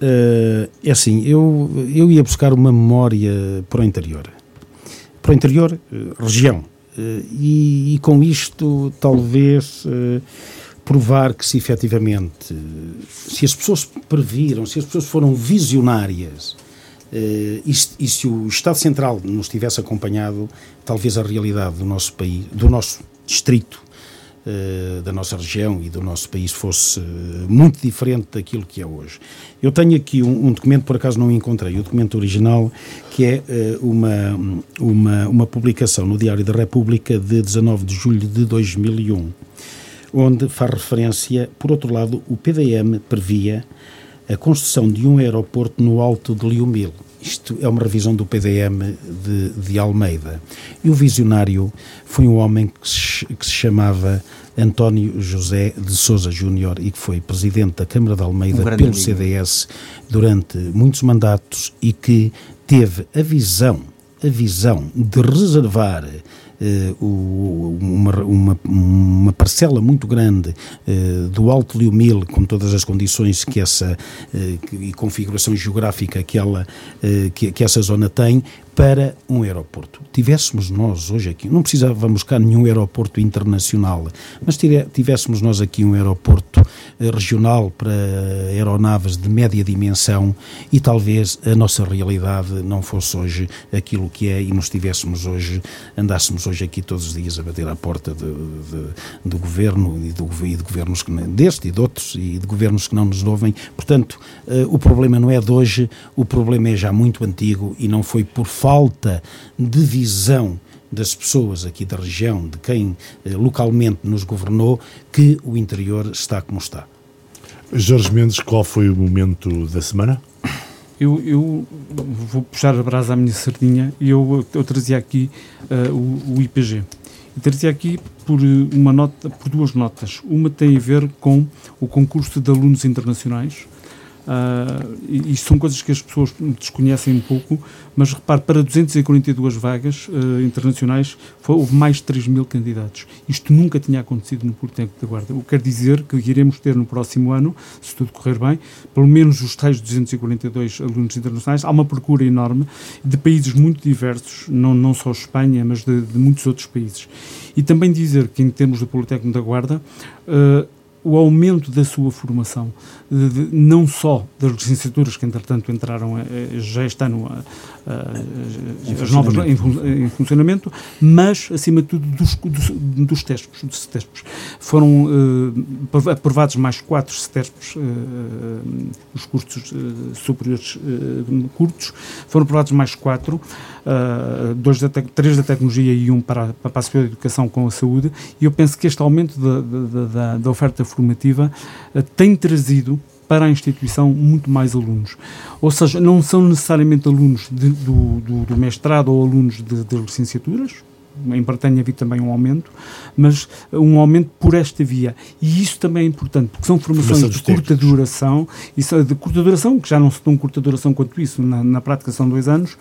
Uh, é assim, eu, eu ia buscar uma memória para o interior. Para o interior, região e, e, com isto talvez uh, provar que se efetivamente, se as pessoas previram, se as pessoas foram visionárias e, e, se o Estado Central nos tivesse acompanhado, talvez a realidade do nosso país, do nosso distrito, da nossa região e do nosso país fosse muito diferente daquilo que é hoje. Eu tenho aqui um, um, documento, por acaso não encontrei, o documento original, que é uh, uma, uma, uma publicação no Diário da República de 19 de julho de 2001, onde faz referência, por outro lado, o PDM previa a construção de um aeroporto no Alto de Liumil. Isto é uma revisão do PDM de, de Almeida. E o visionário foi um homem que se, que se chamava António José de Souza Júnior e que foi presidente da Câmara de Almeida um pelo amigo. CDS durante muitos mandatos e que teve a visão, a visão de reservar uma, uma, uma, parcela muito grande uh, do Alto Liumil, com todas as condições que essa uh, e configuração geográfica que, ela, que, que, essa zona tem, para um aeroporto. Tivéssemos nós hoje aqui, não precisávamos cá nenhum aeroporto internacional, mas tivéssemos nós aqui um aeroporto eh, regional para aeronaves de média dimensão e talvez a nossa realidade não fosse hoje aquilo que é e nos tivéssemos hoje, andássemos hoje aqui todos os dias a bater à porta de, de, do governo e, do, e de governos que, deste e de outros e de governos que não nos ouvem. Portanto, uh, o problema não é de hoje, o problema é já muito antigo e não foi por falta falta de visão das pessoas aqui da região, de quem eh, localmente nos governou, que o interior está como está. Jorge Mendes, qual foi o momento da semana? Eu, eu vou puxar a brasa à minha sardinha e eu, eu trazia aqui uh, o, o, IPG. Traria aqui por, uma nota, por duas notas. Uma tem a ver com o concurso de alunos internacionais, Uh, e isto são coisas que as pessoas desconhecem um pouco, mas repare, para 242 vagas uh, internacionais foi, houve mais de 3 mil candidatos. Isto nunca tinha acontecido no Politécnico da Guarda. O que quer dizer que iremos ter no próximo ano, se tudo correr bem, pelo menos os tais 242 alunos internacionais. Há uma procura enorme de países muito diversos, não, não só Espanha, mas de, de muitos outros países. E também dizer que, em termos do Politécnico da Guarda, uh, o aumento da sua formação, de, de, não só das licenciaturas que entretanto entraram eh, já este ano a, as novas em, em, funcionamento, mas acima de tudo dos, dos, dos TESPs, dos CETESPs. Foram uh, aprovados mais quatro CETESPs, uh, os cursos uh, superiores curtos, foram aprovados mais quatro, dois da três da tecnologia e um para, para a Secretaria de Educação com a Saúde, e eu penso que este aumento da, da, da, da oferta formativa tem trazido para a instituição muito mais alunos. Ou seja, não são necessariamente alunos de, do, do, do, mestrado ou alunos de, de licenciaturas, embora tenha havido também um aumento, mas um aumento por esta via. E isso também é importante, porque são formações de curta duração, isso, de curta duração, que já não se tão curta duração quanto isso, na, na prática são dois anos,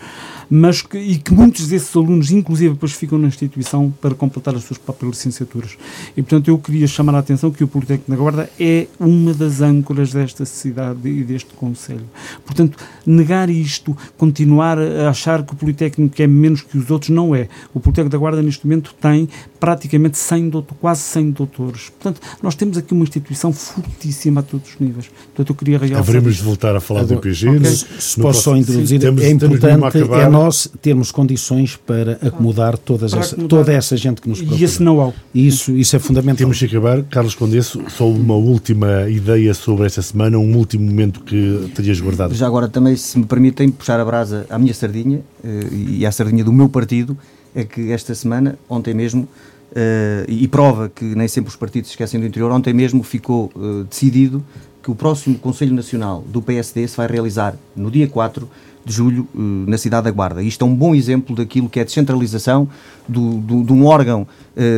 mas que, e que muitos desses alunos, inclusive, depois ficam na instituição para completar as suas próprias licenciaturas. E, portanto, eu queria chamar a atenção que o Politécnico da Guarda é uma das âncoras desta cidade e deste Conselho. Portanto, negar isto, continuar a achar que o Politécnico é menos que os outros, não é. O Politécnico da Guarda, neste momento, tem praticamente 100 doutor, quase 100 doutores. Portanto, nós temos aqui uma instituição fortíssima a todos os níveis. Portanto, eu queria realçar... Haveremos de voltar a falar Agora, do PG. Okay. Se posso só introduzir, temos, é importante, é nós termos condições para acomodar todas para essa, acomodar. toda essa gente que nos procura. E esse know-how. Isso, isso é fundamental. Temos que acabar. Carlos Condesso, só uma última ideia sobre esta semana, um último momento que terias guardado. Já agora também, se me permitem, puxar a brasa à minha sardinha eh, e à sardinha do meu partido, é que esta semana, ontem mesmo, Uh, e prova que nem sempre os partidos esquecem do interior. Ontem mesmo ficou uh, decidido que o próximo Conselho Nacional do PSD se vai realizar no dia 4 de julho uh, na cidade da Guarda. Isto é um bom exemplo daquilo que é a descentralização do, do, de um órgão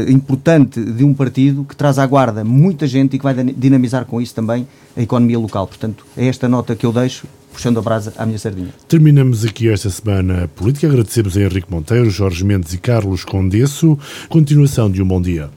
importante de um partido que traz à Guarda muita gente e que vai dinamizar com isso também a economia local. Portanto, é esta nota que eu deixo puxando a brasa à minha sardinha. Terminamos aqui esta semana política. Agradecemos a Henrique Monteiro, Jorge Mendes e Carlos Condesso. Continuação de um bom dia.